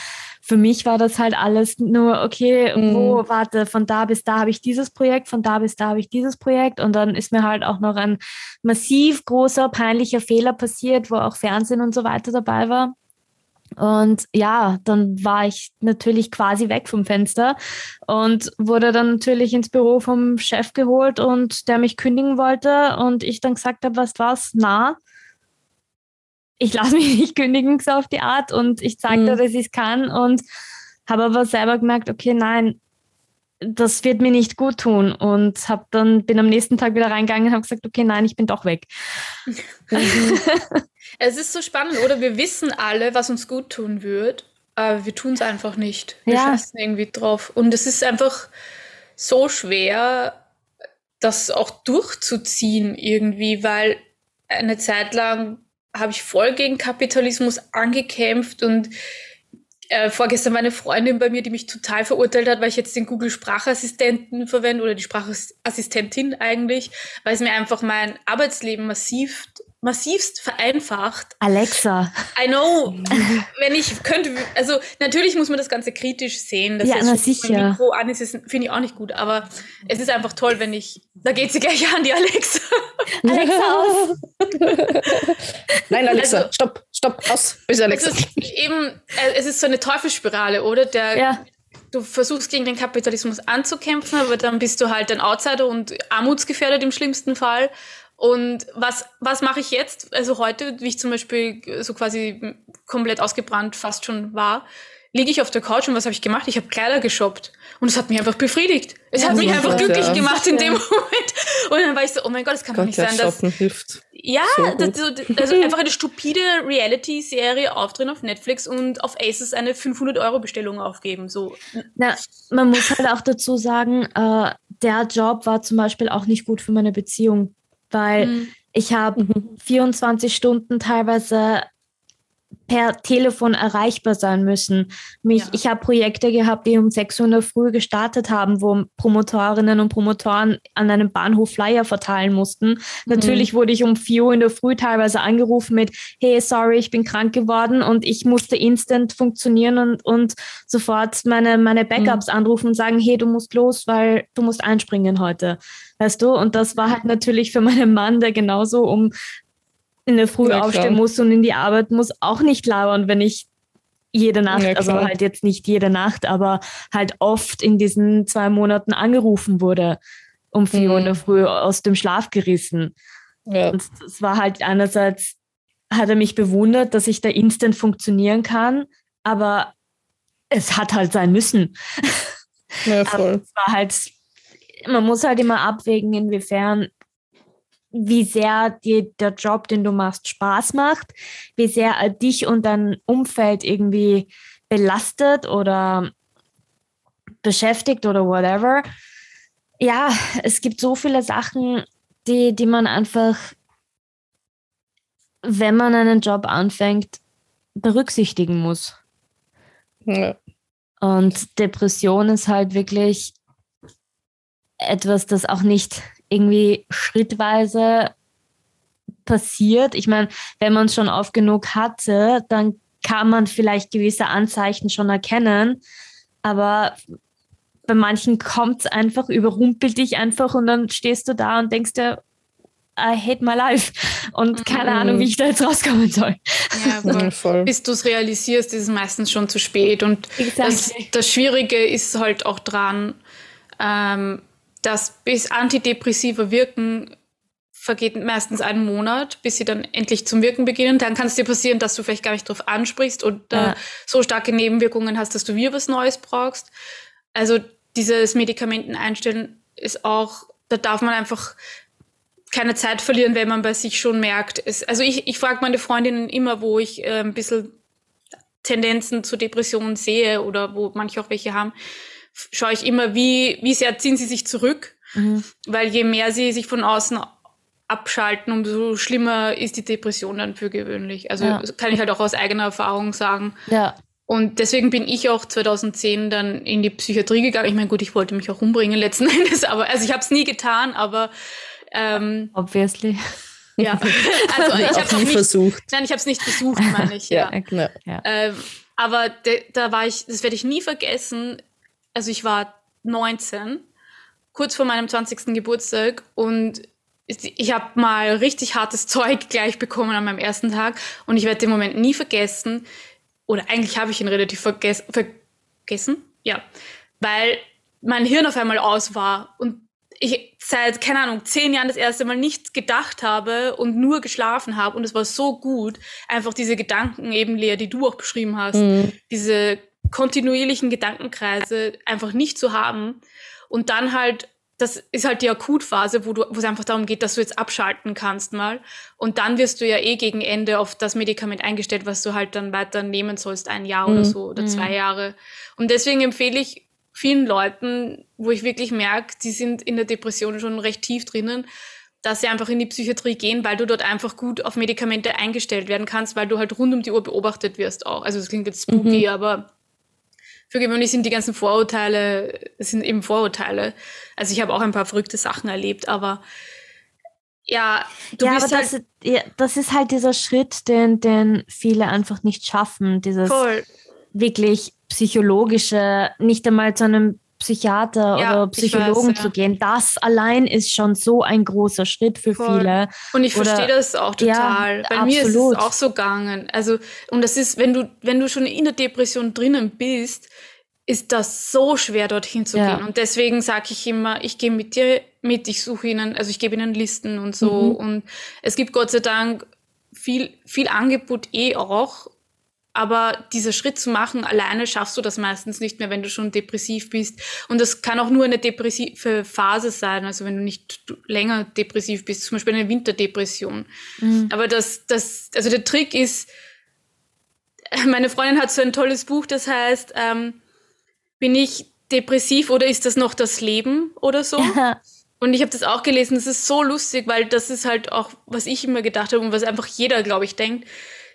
für mich war das halt alles nur, okay, mhm. wo, warte, von da bis da habe ich dieses Projekt, von da bis da habe ich dieses Projekt. Und dann ist mir halt auch noch ein massiv großer, peinlicher Fehler passiert, wo auch Fernsehen und so weiter dabei war. Und ja, dann war ich natürlich quasi weg vom Fenster und wurde dann natürlich ins Büro vom Chef geholt und der mich kündigen wollte und ich dann gesagt habe, was was, na, ich lasse mich nicht kündigen so auf die Art und ich zeige mhm. dir, dass ich es kann und habe aber selber gemerkt, okay, nein, das wird mir nicht gut tun und habe dann bin am nächsten Tag wieder reingegangen und habe gesagt, okay, nein, ich bin doch weg. *laughs* Es ist so spannend, oder? Wir wissen alle, was uns gut tun wird, aber wir tun es einfach nicht. Wir ja. scheißen irgendwie drauf. Und es ist einfach so schwer, das auch durchzuziehen irgendwie, weil eine Zeit lang habe ich voll gegen Kapitalismus angekämpft und äh, vorgestern war eine Freundin bei mir, die mich total verurteilt hat, weil ich jetzt den Google Sprachassistenten verwende oder die Sprachassistentin eigentlich, weil es mir einfach mein Arbeitsleben massiv massivst vereinfacht. Alexa. I know. *laughs* wenn ich könnte, also natürlich muss man das Ganze kritisch sehen. Das ja, na sicher. Mikro an ist, finde ich auch nicht gut, aber es ist einfach toll, wenn ich, da geht sie gleich an, die Alexa. *laughs* Alexa aus. *laughs* Nein, Alexa, also, stopp, stopp, aus, bis Alexa. Es ist eben, äh, es ist so eine Teufelsspirale, oder? Der, ja. Du versuchst gegen den Kapitalismus anzukämpfen, aber dann bist du halt ein Outsider und armutsgefährdet im schlimmsten Fall. Und was, was mache ich jetzt? Also heute, wie ich zum Beispiel so quasi komplett ausgebrannt fast schon war, liege ich auf der Couch und was habe ich gemacht? Ich habe Kleider geshoppt. Und es hat mich einfach befriedigt. Es ja, hat mich einfach glücklich ja. gemacht in dem Moment. Und dann war ich so, oh mein Gott, das kann doch nicht sein. Dass, hilft. Ja, so das, also einfach eine stupide Reality-Serie aufdrehen auf Netflix und auf Aces eine 500-Euro-Bestellung aufgeben. So. Na, man muss halt auch dazu sagen, äh, der Job war zum Beispiel auch nicht gut für meine Beziehung weil mhm. ich habe mhm. 24 Stunden teilweise per Telefon erreichbar sein müssen. Mich, ja. Ich habe Projekte gehabt, die um 6 Uhr in der Früh gestartet haben, wo Promotorinnen und Promotoren an einem Bahnhof Flyer verteilen mussten. Mhm. Natürlich wurde ich um 4 Uhr in der Früh teilweise angerufen mit, hey, sorry, ich bin krank geworden und ich musste instant funktionieren und, und sofort meine, meine Backups mhm. anrufen und sagen, hey, du musst los, weil du musst einspringen heute. Weißt du? Und das war halt natürlich für meinen Mann, der genauso um in der Früh ja, aufstehen muss und in die Arbeit muss, auch nicht lauern, wenn ich jede Nacht, ja, also halt jetzt nicht jede Nacht, aber halt oft in diesen zwei Monaten angerufen wurde, um vier mhm. Uhr in der mhm. Früh aus dem Schlaf gerissen. Ja. Und es war halt einerseits, hat er mich bewundert, dass ich da instant funktionieren kann, aber es hat halt sein müssen. Ja, *laughs* voll. es war halt, man muss halt immer abwägen, inwiefern wie sehr dir der Job, den du machst, Spaß macht, wie sehr er dich und dein Umfeld irgendwie belastet oder beschäftigt oder whatever. Ja, es gibt so viele Sachen, die, die man einfach wenn man einen Job anfängt, berücksichtigen muss. Ja. Und Depression ist halt wirklich etwas, das auch nicht irgendwie schrittweise passiert. Ich meine, wenn man es schon oft genug hatte, dann kann man vielleicht gewisse Anzeichen schon erkennen. Aber bei manchen kommt es einfach, überrumpelt dich einfach und dann stehst du da und denkst dir, I hate my life. Und keine mhm. Ahnung, wie ich da jetzt rauskommen soll. Ja, *laughs* voll. voll. Bis du es realisierst, ist es meistens schon zu spät. Und das, das, Schwierige ist halt auch dran, ähm, dass bis Antidepressiva wirken, vergeht meistens ein Monat, bis sie dann endlich zum Wirken beginnen. Dann kann es dir passieren, dass du vielleicht gar nicht drauf ansprichst und ja. so starke Nebenwirkungen hast, dass du wieder was Neues brauchst. Also dieses Medikamenten einstellen ist auch, da darf man einfach keine Zeit verlieren, wenn man bei sich schon merkt. Es, also ich, ich frage meine Freundinnen immer, wo ich äh, ein bisschen Tendenzen zu Depressionen sehe oder wo manche auch welche haben, schaue ich immer, wie, wie sehr ziehen sie sich zurück. Mhm. Weil je mehr sie sich von außen abschalten, umso schlimmer ist die Depression dann für gewöhnlich. Also ja. kann ich halt auch aus eigener Erfahrung sagen. Ja. Und deswegen bin ich auch 2010 dann in die Psychiatrie gegangen. Ich meine, gut, ich wollte mich auch umbringen letzten *laughs* Endes, aber also ich habe es nie getan, aber ähm, obviously. Ja, *laughs* also ich habe es nie versucht. Nein, ich habe es nicht versucht, meine ich. *laughs* ja. ja. ja. Ähm, aber de, da war ich, das werde ich nie vergessen. Also ich war 19, kurz vor meinem 20. Geburtstag und ich habe mal richtig hartes Zeug gleich bekommen an meinem ersten Tag und ich werde den Moment nie vergessen. Oder eigentlich habe ich ihn relativ verges vergessen, ja, weil mein Hirn auf einmal aus war und ich seit, keine Ahnung, zehn Jahren das erste Mal nichts gedacht habe und nur geschlafen habe und es war so gut, einfach diese Gedanken eben, Lea, die du auch beschrieben hast, mhm. diese kontinuierlichen Gedankenkreise einfach nicht zu haben und dann halt das ist halt die Akutphase, wo du, wo es einfach darum geht, dass du jetzt abschalten kannst mal. Und dann wirst du ja eh gegen Ende auf das Medikament eingestellt, was du halt dann weiter nehmen sollst, ein Jahr mhm. oder so oder mhm. zwei Jahre. Und deswegen empfehle ich vielen Leuten, wo ich wirklich merke, die sind in der Depression schon recht tief drinnen, dass sie einfach in die Psychiatrie gehen, weil du dort einfach gut auf Medikamente eingestellt werden kannst, weil du halt rund um die Uhr beobachtet wirst auch. Also das klingt jetzt spooky, mhm. aber für gewöhnlich sind die ganzen Vorurteile, sind eben Vorurteile. Also ich habe auch ein paar verrückte Sachen erlebt, aber ja, du ja, bist aber halt das, ja, das ist halt dieser Schritt, den, den viele einfach nicht schaffen, dieses Voll. wirklich psychologische, nicht einmal zu einem Psychiater ja, oder Psychologen weiß, ja. zu gehen, das allein ist schon so ein großer Schritt für Voll. viele. Und ich verstehe das auch total. Ja, Bei absolut. mir ist es auch so gegangen. Also, und das ist, wenn du, wenn du schon in der Depression drinnen bist, ist das so schwer, dorthin zu gehen. Und deswegen sage ich immer, ich gehe mit dir mit, ich suche ihnen, also ich gebe ihnen Listen und so. Mhm. Und es gibt Gott sei Dank viel, viel Angebot eh auch aber dieser Schritt zu machen, alleine schaffst du das meistens nicht mehr, wenn du schon depressiv bist. Und das kann auch nur eine depressive Phase sein, also wenn du nicht länger depressiv bist, zum Beispiel eine Winterdepression. Mhm. Aber das, das, also der Trick ist, *laughs* meine Freundin hat so ein tolles Buch, das heißt, ähm, bin ich depressiv oder ist das noch das Leben oder so? Ja. Und ich habe das auch gelesen, das ist so lustig, weil das ist halt auch, was ich immer gedacht habe und was einfach jeder, glaube ich, denkt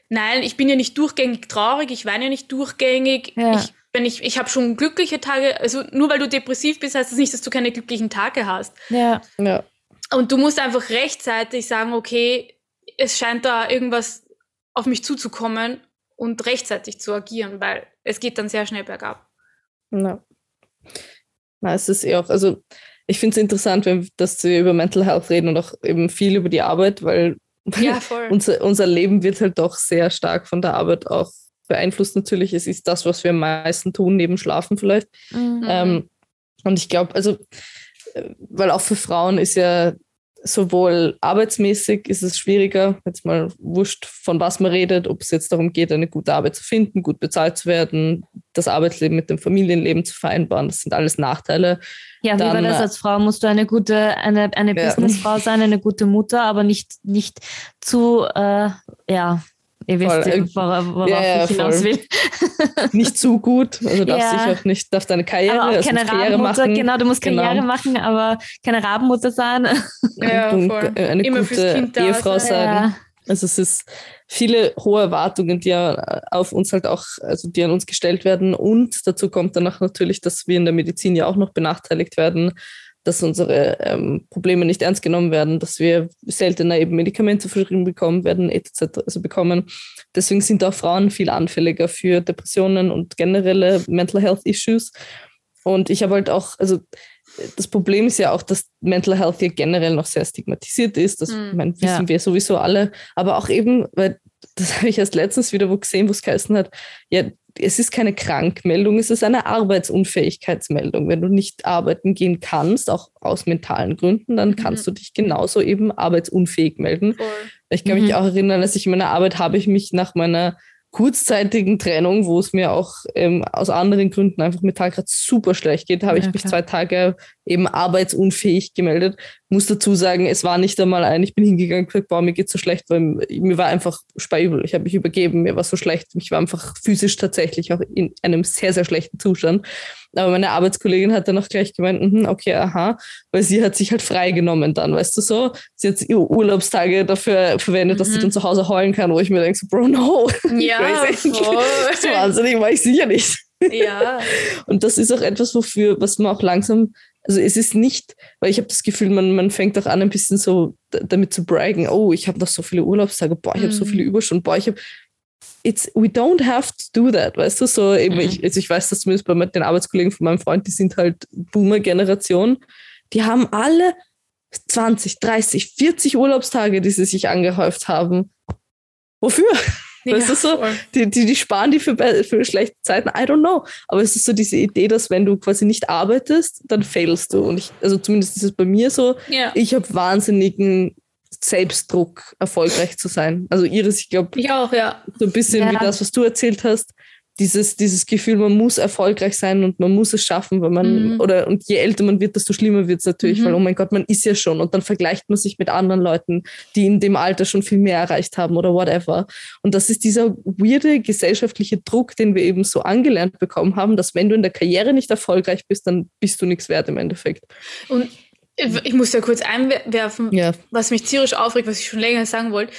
nein, ich bin ja nicht durchgängig traurig, ich weine ja nicht durchgängig. Ja. Ich, wenn ich, ich habe schon glückliche Tage, also nur weil du depressiv bist, heißt das nicht, dass du keine glücklichen Tage hast. Ja. ja. Und du musst einfach rechtzeitig sagen, okay, es scheint da irgendwas auf mich zuzukommen und rechtzeitig zu agieren, weil es geht dann sehr schnell bergab. Ja. Na, es ist eh auch, also ich finde es interessant, wenn, dass wir über Mental Health reden und auch eben viel über die Arbeit, weil ja, *laughs* voll. unser, unser Leben wird halt doch sehr stark von der Arbeit auch beeinflusst. Natürlich, es ist das, was wir am meisten tun, neben Schlafen vielleicht. Mhm. Ähm, und ich glaube, also, äh, weil auch für Frauen ist ja sowohl arbeitsmäßig ist es schwieriger, jetzt mal wurscht, von was man redet, ob es jetzt darum geht, eine gute Arbeit zu finden, gut bezahlt zu werden, das Arbeitsleben mit dem Familienleben zu vereinbaren. Das sind alles Nachteile. Ja, Dann, wie war das als Frau? Musst du eine gute, eine, eine ja. Businessfrau sein, eine gute Mutter, aber nicht, nicht zu, äh, ja, Ihr wisst, voll. worauf ja, ja, ich hinaus will. *laughs* nicht zu gut, also darfst ja. dich auch nicht, darfst deine Karriere, aber auch keine Karriere machen. Genau, du musst genau. Karriere genau. machen, aber keine Rabenmutter sein. *laughs* Ja, und voll. eine Immer gute Ehefrau sein. Also es ist viele hohe Erwartungen, die ja auf uns halt auch, also die an uns gestellt werden. Und dazu kommt danach natürlich, dass wir in der Medizin ja auch noch benachteiligt werden, dass unsere ähm, Probleme nicht ernst genommen werden, dass wir seltener eben Medikamente verschrieben bekommen werden, etc. Also bekommen. Deswegen sind auch Frauen viel anfälliger für Depressionen und generelle Mental Health Issues. Und ich habe halt auch, also das Problem ist ja auch, dass Mental Health ja generell noch sehr stigmatisiert ist. Das mm, mein, wissen ja. wir sowieso alle. Aber auch eben, weil das *laughs* habe ich erst letztens wieder wo gesehen, wo es geheißen hat, ja, es ist keine Krankmeldung, es ist eine Arbeitsunfähigkeitsmeldung. Wenn du nicht arbeiten gehen kannst, auch aus mentalen Gründen, dann mhm. kannst du dich genauso eben arbeitsunfähig melden. Voll. Ich kann mhm. mich auch erinnern, als ich in meiner Arbeit habe ich mich nach meiner kurzzeitigen Trennung, wo es mir auch ähm, aus anderen Gründen einfach mental gerade super schlecht geht, habe ja, ich mich zwei Tage eben arbeitsunfähig gemeldet. Muss dazu sagen, es war nicht einmal ein, ich bin hingegangen und gesagt, boah, mir geht so schlecht, weil mir war einfach speiübel. Ich habe mich übergeben, mir war so schlecht. Ich war einfach physisch tatsächlich auch in einem sehr, sehr schlechten Zustand. Aber meine Arbeitskollegin hat dann auch gleich gemeint, mm, okay, aha, weil sie hat sich halt freigenommen dann, weißt du so. Sie hat ihre Urlaubstage dafür verwendet, mhm. dass sie mhm. dann zu Hause heulen kann, wo ich mir denke, so, Bro, no. Ja, voll. *laughs* so wahnsinnig war ich sicher nicht. Ja. Und das ist auch etwas, wofür, was man auch langsam, also es ist nicht, weil ich habe das Gefühl, man, man fängt auch an, ein bisschen so damit zu braggen, oh, ich habe noch so viele Urlaubstage, boah, ich habe so mhm. viele Überstunden, boah, ich habe it's, we don't have to do that, weißt du, so eben, mhm. ich, also ich weiß das zumindest bei den Arbeitskollegen von meinem Freund, die sind halt Boomer-Generation, die haben alle 20, 30, 40 Urlaubstage, die sie sich angehäuft haben. Wofür? Ja, weißt du so? Die, die, die sparen die für, für schlechte Zeiten, I don't know. Aber es ist so diese Idee, dass wenn du quasi nicht arbeitest, dann failst du. Und ich, also zumindest ist es bei mir so, ja. ich habe wahnsinnigen Selbstdruck, erfolgreich zu sein. Also Iris, ich glaube, ich auch, ja. So ein bisschen ja. wie das, was du erzählt hast. Dieses, dieses Gefühl, man muss erfolgreich sein und man muss es schaffen, weil man, mhm. oder und je älter man wird, desto schlimmer wird es natürlich, mhm. weil, oh mein Gott, man ist ja schon und dann vergleicht man sich mit anderen Leuten, die in dem Alter schon viel mehr erreicht haben oder whatever. Und das ist dieser weirde gesellschaftliche Druck, den wir eben so angelernt bekommen haben, dass wenn du in der Karriere nicht erfolgreich bist, dann bist du nichts wert im Endeffekt. Und ich muss ja kurz einwerfen, ja. was mich tierisch aufregt, was ich schon länger sagen wollte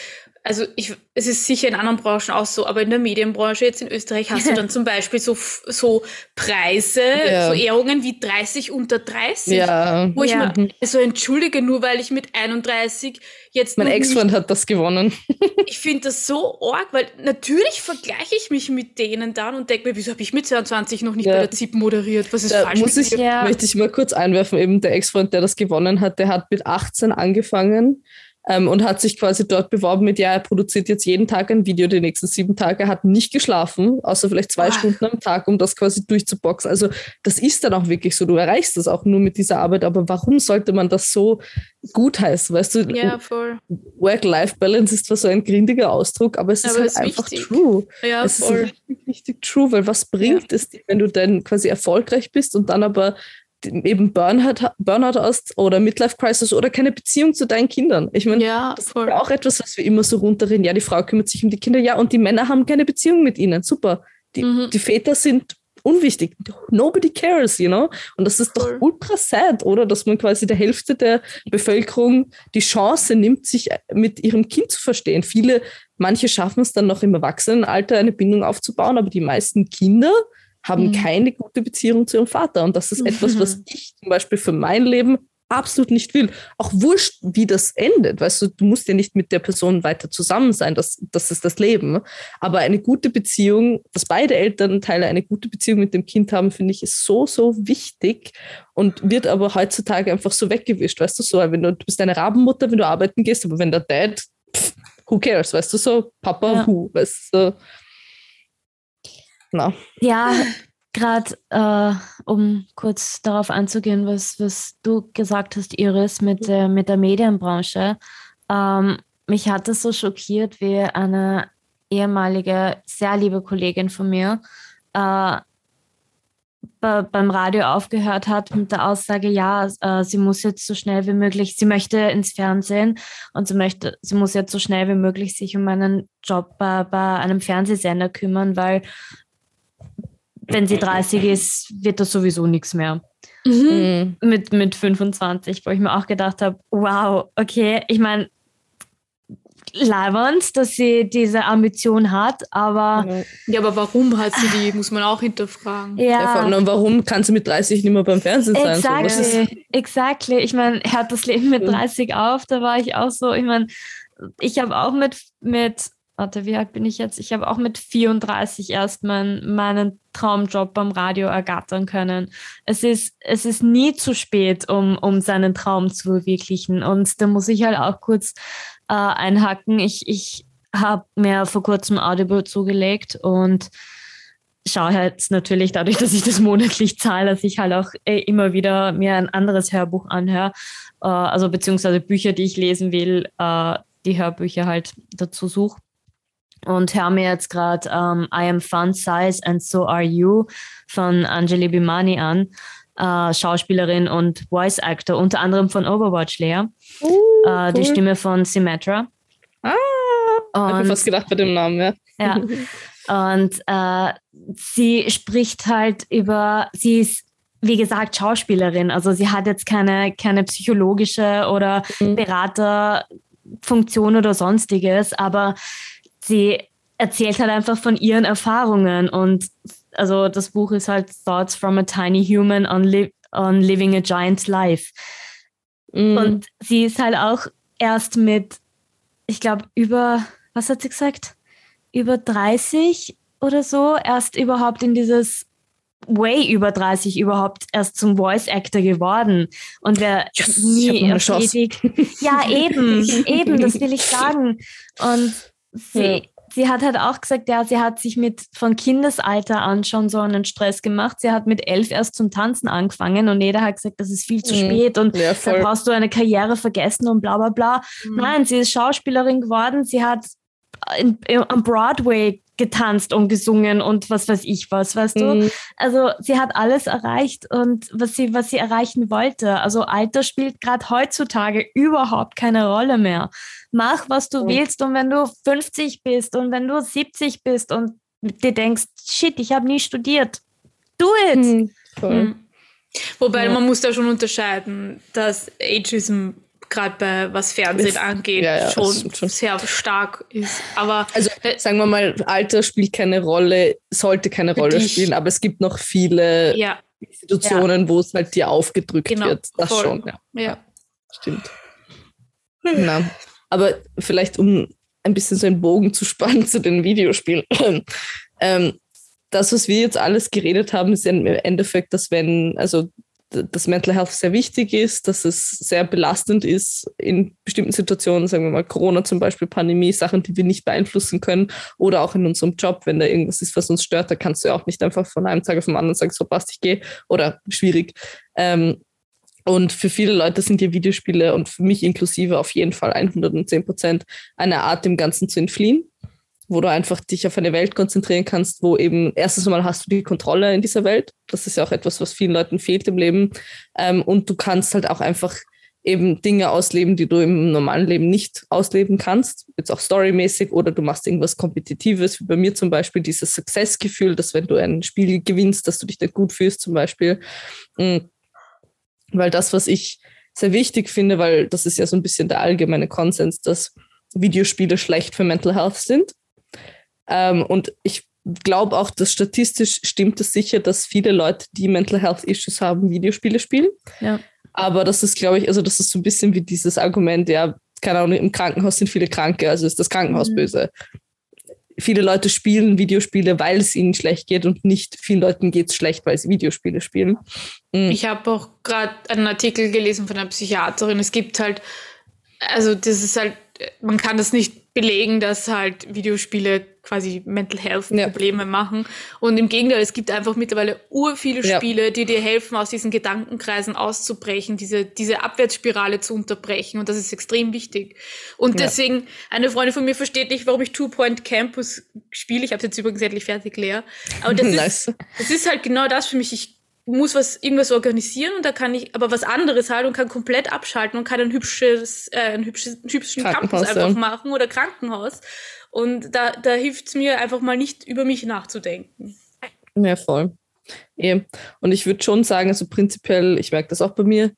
also ich, es ist sicher in anderen Branchen auch so, aber in der Medienbranche jetzt in Österreich hast du *laughs* dann zum Beispiel so, so Preise, ja. so Ehrungen wie 30 unter 30, ja. wo ich ja. mir so entschuldige, nur weil ich mit 31 jetzt. Mein Ex-Freund hat das gewonnen. *laughs* ich finde das so arg, weil natürlich vergleiche ich mich mit denen dann und denke mir, wieso habe ich mit 22 noch nicht bei der ZIP moderiert? Was ist da falsch muss mit ich, Möchte ich mal kurz einwerfen, eben der Ex-Freund, der das gewonnen hat, der hat mit 18 angefangen ähm, und hat sich quasi dort beworben mit, ja, er produziert jetzt jeden Tag ein Video die nächsten sieben Tage, hat nicht geschlafen, außer vielleicht zwei ah. Stunden am Tag, um das quasi durchzuboxen. Also das ist dann auch wirklich so, du erreichst das auch nur mit dieser Arbeit, aber warum sollte man das so gut heißen, weißt du? Ja. Work-Life-Balance ist zwar so ein grindiger Ausdruck, aber es aber ist halt einfach wichtig. true. Ja, es voll. ist richtig, richtig true, weil was bringt ja. es dir, wenn du dann quasi erfolgreich bist und dann aber eben Burnout, Burnout hast oder Midlife Crisis oder keine Beziehung zu deinen Kindern. Ich meine, ja, das voll. ist auch etwas, was wir immer so runterreden. Ja, die Frau kümmert sich um die Kinder, ja, und die Männer haben keine Beziehung mit ihnen. Super. Die, mhm. die Väter sind unwichtig. Nobody cares, you know? Und das ist doch ultra sad, oder? Dass man quasi der Hälfte der Bevölkerung die Chance nimmt, sich mit ihrem Kind zu verstehen. Viele, manche schaffen es dann noch im Erwachsenenalter, eine Bindung aufzubauen, aber die meisten Kinder haben mhm. keine gute Beziehung zu ihrem Vater. Und das ist mhm. etwas, was ich zum Beispiel für mein Leben absolut nicht will. Auch wurscht, wie das endet. Weißt du, du musst ja nicht mit der Person weiter zusammen sein. Das, das ist das Leben. Aber eine gute Beziehung, dass beide Elternteile eine gute Beziehung mit dem Kind haben, finde ich, ist so, so wichtig und wird aber heutzutage einfach so weggewischt. Weißt du, so, wenn du, du bist eine Rabenmutter, wenn du arbeiten gehst, aber wenn der Dad, pff, who cares? Weißt du, so, Papa, ja. who? Weißt du, so. Na. Ja, gerade äh, um kurz darauf anzugehen, was, was du gesagt hast, Iris, mit, äh, mit der Medienbranche. Ähm, mich hat das so schockiert, wie eine ehemalige, sehr liebe Kollegin von mir äh, beim Radio aufgehört hat mit der Aussage, ja, äh, sie muss jetzt so schnell wie möglich, sie möchte ins Fernsehen und sie möchte, sie muss jetzt so schnell wie möglich sich um einen Job bei, bei einem Fernsehsender kümmern, weil wenn sie 30 *laughs* ist, wird das sowieso nichts mehr. Mhm. Mit, mit 25, wo ich mir auch gedacht habe, wow, okay, ich meine, leibend, dass sie diese Ambition hat, aber. Ja, aber warum hat sie die, muss man auch hinterfragen. Ja, ja vor allem, warum kann sie mit 30 nicht mehr beim Fernsehen sein? Exactly, so, exactly. Ich meine, hört das Leben mit 30 auf, da war ich auch so, ich meine, ich habe auch mit, mit, warte, wie alt bin ich jetzt? Ich habe auch mit 34 erst mein, meinen Traumjob beim Radio ergattern können. Es ist, es ist nie zu spät, um, um seinen Traum zu verwirklichen. Und da muss ich halt auch kurz äh, einhaken. Ich, ich habe mir vor kurzem Audible zugelegt und schaue halt natürlich dadurch, dass ich das monatlich zahle, dass ich halt auch äh, immer wieder mir ein anderes Hörbuch anhöre, äh, also beziehungsweise Bücher, die ich lesen will, äh, die Hörbücher halt dazu suche. Und höre mir jetzt gerade ähm, I Am Fun Size and So Are You von Anjali Bimani an, äh, Schauspielerin und Voice Actor, unter anderem von Overwatch Lea. Uh, äh, cool. Die Stimme von Symmetra. Ah, und, ich fast gedacht bei dem Namen, ja. Ja. Und äh, sie spricht halt über, sie ist, wie gesagt, Schauspielerin. Also sie hat jetzt keine, keine psychologische oder mhm. Beraterfunktion oder sonstiges, aber sie erzählt halt einfach von ihren Erfahrungen und also das Buch ist halt Thoughts from a Tiny Human on, li on Living a Giant Life. Mm. Und sie ist halt auch erst mit, ich glaube, über, was hat sie gesagt? Über 30 oder so, erst überhaupt in dieses way über 30 überhaupt erst zum Voice Actor geworden und wer yes, nie erledigt. Ja, eben, *laughs* eben, das will ich sagen. Und sie, ja sie hat halt auch gesagt, ja, sie hat sich mit von Kindesalter an schon so einen Stress gemacht. Sie hat mit elf erst zum Tanzen angefangen und jeder hat gesagt, das ist viel zu mhm. spät und ja, da brauchst du eine Karriere vergessen und bla bla bla. Mhm. Nein, sie ist Schauspielerin geworden. Sie hat in, in, am Broadway getanzt und gesungen und was weiß ich was, weißt du? Mhm. Also sie hat alles erreicht und was sie, was sie erreichen wollte. Also Alter spielt gerade heutzutage überhaupt keine Rolle mehr. Mach, was du willst und wenn du 50 bist und wenn du 70 bist und dir denkst, shit, ich habe nie studiert, do it. Mhm. Mhm. Wobei ja. man muss da schon unterscheiden, dass Ageism gerade bei was Fernsehen ist, angeht, ja, ja, schon, schon, sehr stark ist. Aber also äh, sagen wir mal, Alter spielt keine Rolle, sollte keine Rolle spielen, aber es gibt noch viele ja. Institutionen, wo es halt dir aufgedrückt genau, wird. Das voll. schon, ja. ja. Stimmt. Na, aber vielleicht um ein bisschen so einen Bogen zu spannen *laughs* zu den Videospielen. *clears throat* ähm, das, was wir jetzt alles geredet haben, ist im Endeffekt, dass wenn, also dass Mental Health sehr wichtig ist, dass es sehr belastend ist in bestimmten Situationen, sagen wir mal Corona zum Beispiel, Pandemie, Sachen, die wir nicht beeinflussen können oder auch in unserem Job, wenn da irgendwas ist, was uns stört, da kannst du ja auch nicht einfach von einem Tag auf den anderen sagen, so passt, ich gehe oder schwierig. Ähm, und für viele Leute sind die Videospiele und für mich inklusive auf jeden Fall 110 Prozent eine Art, dem Ganzen zu entfliehen wo du einfach dich auf eine Welt konzentrieren kannst, wo eben erstens mal hast du die Kontrolle in dieser Welt. Das ist ja auch etwas, was vielen Leuten fehlt im Leben. Ähm, und du kannst halt auch einfach eben Dinge ausleben, die du im normalen Leben nicht ausleben kannst, jetzt auch storymäßig oder du machst irgendwas Kompetitives, wie bei mir zum Beispiel dieses Success-Gefühl, dass wenn du ein Spiel gewinnst, dass du dich dann gut fühlst zum Beispiel. Mhm. Weil das, was ich sehr wichtig finde, weil das ist ja so ein bisschen der allgemeine Konsens, dass Videospiele schlecht für Mental Health sind. Ähm, und ich glaube auch, dass statistisch stimmt es sicher, dass viele Leute, die Mental Health Issues haben, Videospiele spielen. Ja. Aber das ist, glaube ich, also das ist so ein bisschen wie dieses Argument, ja, keine Ahnung, im Krankenhaus sind viele Kranke, also ist das Krankenhaus mhm. böse. Viele Leute spielen Videospiele, weil es ihnen schlecht geht und nicht vielen Leuten geht es schlecht, weil sie Videospiele spielen. Mhm. Ich habe auch gerade einen Artikel gelesen von einer Psychiaterin. Es gibt halt, also das ist halt, man kann das nicht belegen, dass halt Videospiele quasi Mental Health Probleme ja. machen. Und im Gegenteil, es gibt einfach mittlerweile ur viele Spiele, ja. die dir helfen, aus diesen Gedankenkreisen auszubrechen, diese, diese Abwärtsspirale zu unterbrechen. Und das ist extrem wichtig. Und ja. deswegen, eine Freundin von mir versteht nicht, warum ich Two Point Campus spiele. Ich habe es jetzt übrigens endlich fertig leer. Aber das, *laughs* nice. ist, das ist halt genau das für mich. Ich muss was irgendwas organisieren und da kann ich aber was anderes halt und kann komplett abschalten und kann ein hübsches, äh, ein hübsches, hübschen Campus einfach machen oder Krankenhaus. Und da, da hilft es mir einfach mal nicht über mich nachzudenken. Ja, voll. Eben. Und ich würde schon sagen, also prinzipiell, ich merke das auch bei mir,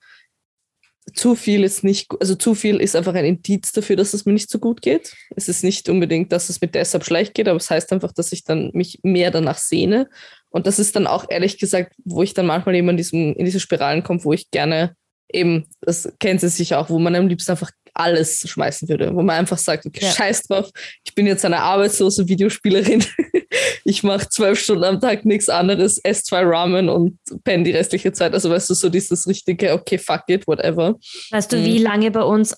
zu viel ist nicht, also zu viel ist einfach ein Indiz dafür, dass es mir nicht so gut geht. Es ist nicht unbedingt, dass es mir deshalb schlecht geht, aber es heißt einfach, dass ich dann mich mehr danach sehne. Und das ist dann auch ehrlich gesagt, wo ich dann manchmal eben in, diesem, in diese Spiralen komme, wo ich gerne eben, das kennen Sie sicher auch, wo man am liebsten einfach alles schmeißen würde, wo man einfach sagt, okay, ja. scheiß drauf, ich bin jetzt eine arbeitslose Videospielerin, *laughs* ich mache zwölf Stunden am Tag nichts anderes, esse zwei Ramen und penne die restliche Zeit. Also weißt du, so dieses richtige, okay, fuck it, whatever. Weißt du, mhm. wie lange bei uns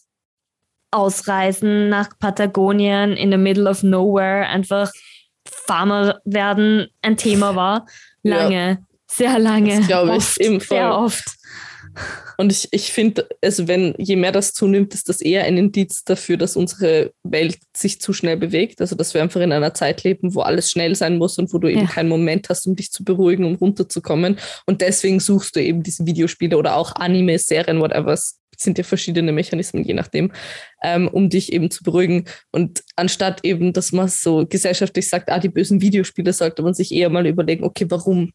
Ausreisen nach Patagonien in the middle of nowhere einfach Farmer werden ein Thema war? Lange, ja. sehr lange. glaube ich, oft, sehr oft. Und ich, ich finde, also wenn je mehr das zunimmt, ist das eher ein Indiz dafür, dass unsere Welt sich zu schnell bewegt. Also dass wir einfach in einer Zeit leben, wo alles schnell sein muss und wo du eben ja. keinen Moment hast, um dich zu beruhigen, um runterzukommen. Und deswegen suchst du eben diese Videospiele oder auch Anime, Serien, whatever. Es sind ja verschiedene Mechanismen, je nachdem, ähm, um dich eben zu beruhigen. Und anstatt eben, dass man so gesellschaftlich sagt, ah, die bösen Videospiele, sollte man sich eher mal überlegen, okay, warum?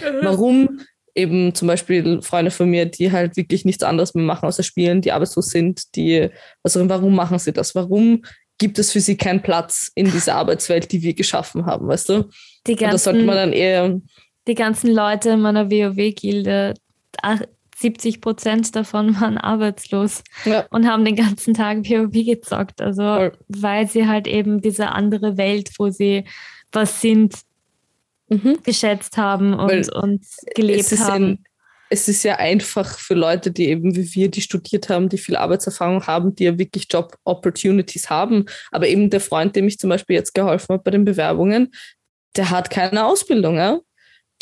Mhm. Warum eben zum Beispiel Freunde von mir, die halt wirklich nichts anderes mehr machen außer spielen, die arbeitslos sind, die, also warum machen sie das? Warum gibt es für sie keinen Platz in dieser Arbeitswelt, die wir geschaffen haben, weißt du? Die ganzen, das sollte man dann eher. Die ganzen Leute in meiner WoW-Gilde, 70 Prozent davon waren arbeitslos ja. und haben den ganzen Tag WoW gezockt. Also, Voll. weil sie halt eben diese andere Welt, wo sie was sind, mhm. geschätzt haben und, und gelebt haben. Ein, es ist ja einfach für Leute, die eben wie wir, die studiert haben, die viel Arbeitserfahrung haben, die ja wirklich Job-Opportunities haben. Aber eben der Freund, dem ich zum Beispiel jetzt geholfen habe bei den Bewerbungen, der hat keine Ausbildung. Ja?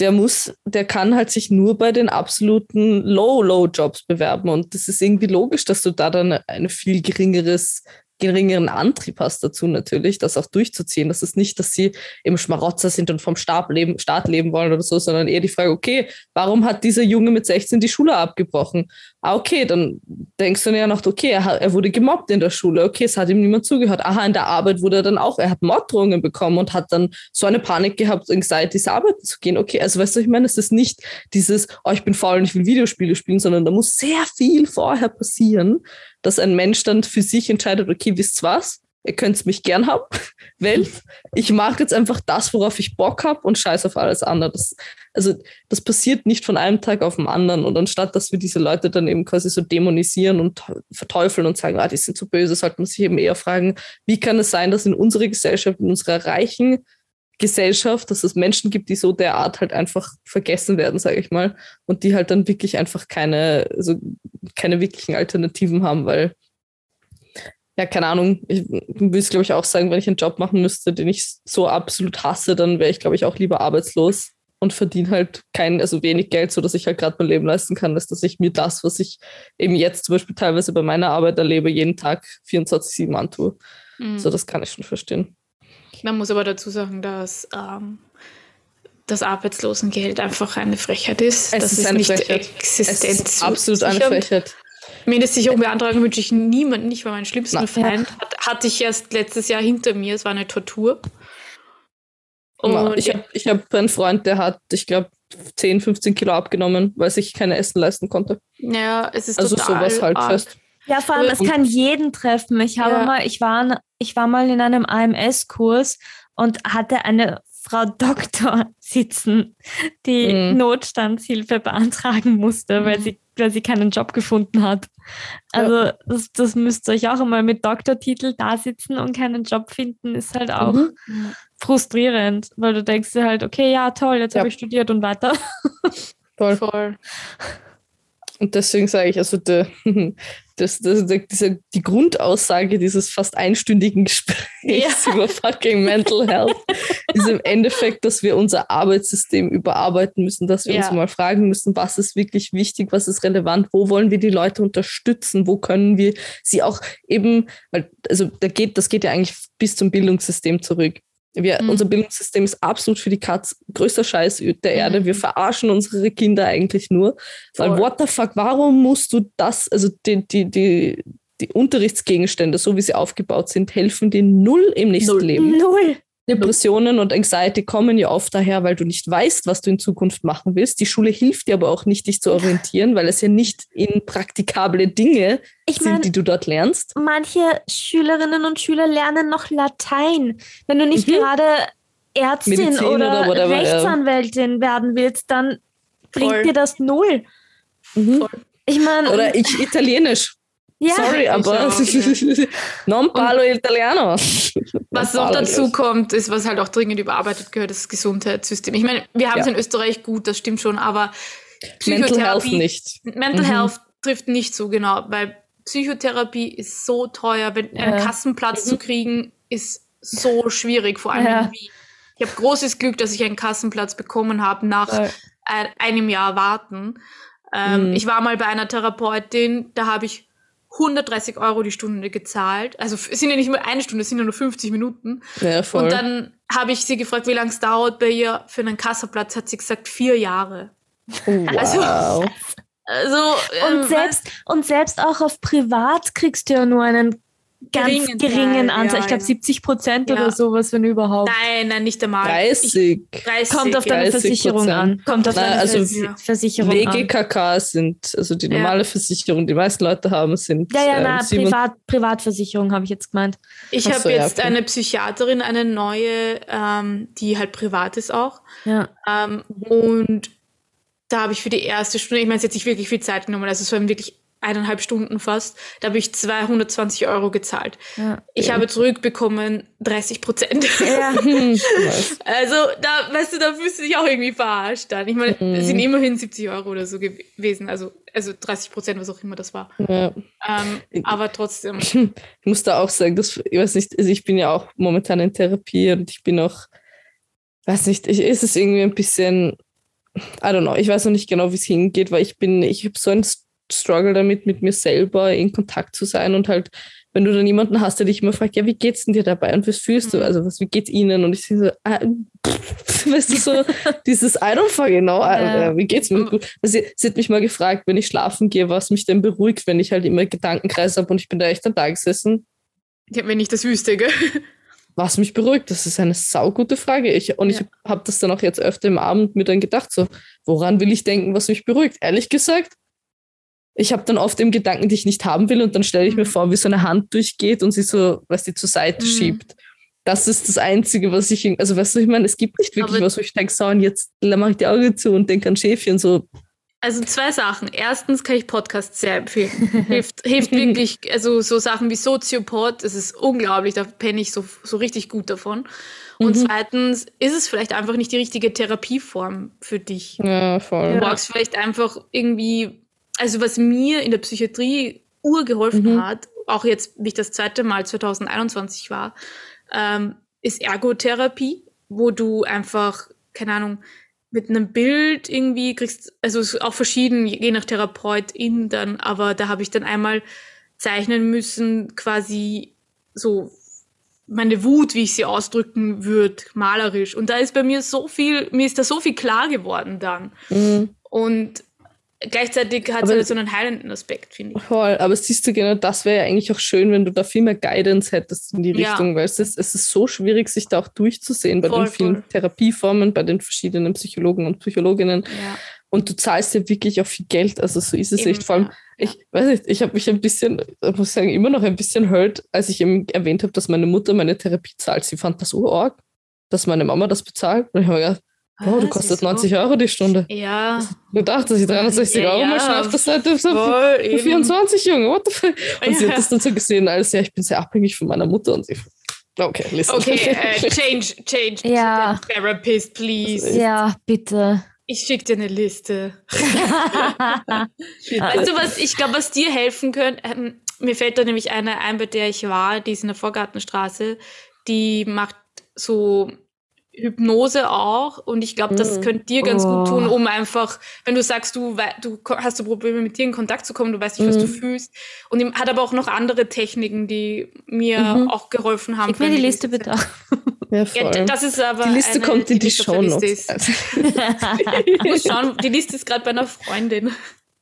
Der muss, der kann halt sich nur bei den absoluten Low-Low-Jobs bewerben. Und das ist irgendwie logisch, dass du da dann ein viel geringeres geringeren Antrieb hast dazu natürlich, das auch durchzuziehen. Das ist nicht, dass sie im Schmarotzer sind und vom Staat leben, Staat leben wollen oder so, sondern eher die Frage, okay, warum hat dieser Junge mit 16 die Schule abgebrochen? Ah, okay, dann denkst du ja noch, okay, er, er, wurde gemobbt in der Schule, okay, es hat ihm niemand zugehört. Aha, in der Arbeit wurde er dann auch, er hat Morddrohungen bekommen und hat dann so eine Panik gehabt, Anxieties arbeiten zu gehen. Okay, also weißt du, ich meine, es ist nicht dieses, oh, ich bin faul und ich will Videospiele spielen, sondern da muss sehr viel vorher passieren, dass ein Mensch dann für sich entscheidet, okay, wisst was? Ihr könnt mich gern haben, *laughs* Welt. Ich mache jetzt einfach das, worauf ich Bock habe und scheiß auf alles andere. Das, also das passiert nicht von einem Tag auf den anderen. Und anstatt, dass wir diese Leute dann eben quasi so dämonisieren und verteufeln und sagen, ah, die sind so böse, sollte man sich eben eher fragen, wie kann es sein, dass in unserer Gesellschaft, in unserer reichen Gesellschaft, dass es Menschen gibt, die so derart halt einfach vergessen werden, sage ich mal, und die halt dann wirklich einfach keine, also keine wirklichen Alternativen haben, weil, ja, keine Ahnung, ich würde es, glaube ich, auch sagen, wenn ich einen Job machen müsste, den ich so absolut hasse, dann wäre ich, glaube ich, auch lieber arbeitslos und verdiene halt kein, also wenig Geld, so dass ich halt gerade mein Leben leisten kann, als dass ich mir das, was ich eben jetzt zum Beispiel teilweise bei meiner Arbeit erlebe, jeden Tag 24-7 antue. Mhm. So, das kann ich schon verstehen. Man muss aber dazu sagen, dass ähm, das Arbeitslosengeld einfach eine Frechheit ist. Es das ist, ist nicht Frechheit. Existenz. Es ist absolut eine Frechheit. Mindestsicherung beantragen wünsche ich niemanden, nicht weil mein schlimmsten Feind hat, hatte ich erst letztes Jahr hinter mir. Es war eine Tortur. Und ich habe ich hab einen Freund, der hat, ich glaube, 10, 15 Kilo abgenommen, weil sich keine Essen leisten konnte. Ja, es ist also total sowas halt arg. fest. Ja, vor allem, es kann jeden treffen. Ich habe ja. mal, ich war, ich war mal in einem AMS-Kurs und hatte eine Frau Doktor sitzen, die mhm. Notstandshilfe beantragen musste, mhm. weil, sie, weil sie keinen Job gefunden hat. Also ja. das, das müsst ihr euch auch einmal mit Doktortitel da sitzen und keinen Job finden, ist halt auch mhm. frustrierend, weil du denkst dir halt, okay, ja, toll, jetzt ja. habe ich studiert und weiter. Voll. Voll. *laughs* Und deswegen sage ich, also der, *laughs* das, das, diese, die Grundaussage dieses fast einstündigen Gesprächs ja. über fucking Mental Health ist im Endeffekt, dass wir unser Arbeitssystem überarbeiten müssen, dass wir ja. uns mal fragen müssen, was ist wirklich wichtig, was ist relevant, wo wollen wir die Leute unterstützen, wo können wir sie auch eben, weil, also da geht, das geht ja eigentlich bis zum Bildungssystem zurück. Wir, mhm. Unser Bildungssystem ist absolut für die Katz größter Scheiß der Erde. Mhm. Wir verarschen unsere Kinder eigentlich nur. Voll. Weil, what the fuck, warum musst du das, also die, die, die, die Unterrichtsgegenstände, so wie sie aufgebaut sind, helfen dir null im nächsten null. Leben. Null. Depressionen und Anxiety kommen ja oft daher, weil du nicht weißt, was du in Zukunft machen willst. Die Schule hilft dir aber auch nicht, dich zu orientieren, weil es ja nicht in praktikable Dinge ich sind, mein, die du dort lernst. Manche Schülerinnen und Schüler lernen noch Latein. Wenn du nicht mhm. gerade Ärztin Medizin oder, oder Rechtsanwältin ja. werden willst, dann bringt Voll. dir das null. Mhm. Ich meine. Oder ich Italienisch. Ja, Sorry, aber ja. non parlo italiano. Was noch dazu kommt, ist, was halt auch dringend überarbeitet gehört, das Gesundheitssystem. Ich meine, wir haben es ja. in Österreich gut, das stimmt schon, aber Mental Health nicht. Mental mhm. Health trifft nicht so genau, weil Psychotherapie ist so teuer, wenn ja. einen Kassenplatz mhm. zu kriegen, ist so schwierig, vor allem ja. Ich habe großes Glück, dass ich einen Kassenplatz bekommen habe nach einem Jahr warten. Ähm, mhm. Ich war mal bei einer Therapeutin, da habe ich 130 Euro die Stunde gezahlt. Also es sind ja nicht nur eine Stunde, es sind ja nur 50 Minuten. Ja, voll. Und dann habe ich sie gefragt, wie lange es dauert bei ihr für einen Kassaplatz. Hat sie gesagt, vier Jahre. Wow. Also, also und, ähm, selbst, und selbst auch auf Privat kriegst du ja nur einen ganz geringen, geringen Anteil. Ja, ich glaube 70 Prozent ja. oder sowas, wenn überhaupt. Nein, nein, nicht einmal. 30. Ich, 30 Kommt auf deine Versicherung an. Kommt auf deine also Versicherung WGKK an. sind, also die normale Versicherung, die meisten Leute haben, sind. Ja, ja, äh, na, Privat, Privatversicherung habe ich jetzt gemeint. Ich habe so, jetzt okay. eine Psychiaterin, eine neue, ähm, die halt privat ist auch. Ja. Ähm, und da habe ich für die erste Stunde, ich meine, es hat sich wirklich viel Zeit genommen, also es war wirklich eineinhalb Stunden fast, da habe ich 220 Euro gezahlt. Ja, ich ja. habe zurückbekommen 30 Prozent. Ja. *laughs* also da, weißt du, da fühlst du dich auch irgendwie verarscht dann. Ich meine, mhm. es sind immerhin 70 Euro oder so gewesen, also, also 30 Prozent, was auch immer das war. Ähm, aber trotzdem. *laughs* Ich muss da auch sagen, dass, ich weiß nicht, also ich bin ja auch momentan in Therapie und ich bin auch, weiß nicht, ich, ist es irgendwie ein bisschen, I don't know, ich weiß noch nicht genau, wie es hingeht, weil ich bin, ich habe so ein struggle damit, mit mir selber in Kontakt zu sein und halt, wenn du dann jemanden hast, der dich immer fragt, ja, wie geht's denn dir dabei und was fühlst du? Mhm. Also, was, wie geht's ihnen? Und ich so, ah, *laughs* weißt du, so *laughs* dieses I don't fucking know, ja. wie geht's mir gut? Also, sie, sie, hat mich mal gefragt, wenn ich schlafen gehe, was mich denn beruhigt, wenn ich halt immer Gedankenkreis habe und ich bin da echt dann da gesessen. Ja, wenn nicht das Wüste, gell? *laughs* Was mich beruhigt, das ist eine saugute Frage. Ich, und ja. ich habe das dann auch jetzt öfter im Abend mir dann gedacht, so, woran will ich denken, was mich beruhigt? Ehrlich gesagt, ich habe dann oft im Gedanken, die ich nicht haben will, und dann stelle ich mir mhm. vor, wie so eine Hand durchgeht und sie so, was die zur Seite mhm. schiebt. Das ist das Einzige, was ich, also weißt du, ich meine, es gibt nicht wirklich Aber was, wo ich denke, so, und jetzt mache ich die Augen zu und denke an Schäfchen, so. Also zwei Sachen. Erstens kann ich Podcasts sehr empfehlen. *laughs* hilft, hilft wirklich, also so Sachen wie Soziopod, das ist unglaublich, da penne ich so, so richtig gut davon. Und mhm. zweitens ist es vielleicht einfach nicht die richtige Therapieform für dich. Ja, voll. Du brauchst vielleicht einfach irgendwie also was mir in der Psychiatrie urgeholfen mhm. hat, auch jetzt, wie ich das zweite Mal 2021 war, ähm, ist Ergotherapie, wo du einfach, keine Ahnung, mit einem Bild irgendwie kriegst, also auch verschieden, je nach Therapeutin dann, aber da habe ich dann einmal zeichnen müssen, quasi so meine Wut, wie ich sie ausdrücken würde, malerisch. Und da ist bei mir so viel, mir ist da so viel klar geworden dann. Mhm. Und Gleichzeitig hat es so einen heilenden Aspekt, finde ich. Voll, aber siehst du genau, das wäre ja eigentlich auch schön, wenn du da viel mehr Guidance hättest in die Richtung, ja. weil es ist, es ist so schwierig, sich da auch durchzusehen bei voll, den vielen voll. Therapieformen, bei den verschiedenen Psychologen und Psychologinnen. Ja. Und du zahlst ja wirklich auch viel Geld, also so ist es eben, echt. Vor allem, ja. ich weiß nicht, ich habe mich ein bisschen, ich muss sagen, immer noch ein bisschen hurt, als ich eben erwähnt habe, dass meine Mutter meine Therapie zahlt. Sie fand das so arg, dass meine Mama das bezahlt. Und ich habe mir gedacht, Oh, du kostet 90 Euro die Stunde. Ja. Du dachtest, ich 360 ja, Euro mal schnell auf der Seite so für 24 Junge, what the fuck? *laughs* Und ja. sie hat das dann so gesehen, als ja, ich bin sehr abhängig von meiner Mutter und sie. Okay, listen. Okay, uh, *laughs* change, change. Ja. Therapist, please. Ja, bitte. Ich schicke dir eine Liste. *laughs* weißt du was, ich glaube, was dir helfen könnte, ähm, mir fällt da nämlich eine ein, bei der ich war, die ist in der Vorgartenstraße, die macht so Hypnose auch und ich glaube, das mhm. könnte dir ganz oh. gut tun, oh. um einfach, wenn du sagst, du, du hast du Probleme mit dir in Kontakt zu kommen, du weißt nicht, was du mhm. fühlst und hat aber auch noch andere Techniken, die mir mhm. auch geholfen haben. Schick mir die Liste bitte. Ja, ja, das ist aber die Liste eine, kommt in die, die Show Notes. ich muss schauen, die Liste ist gerade bei einer Freundin.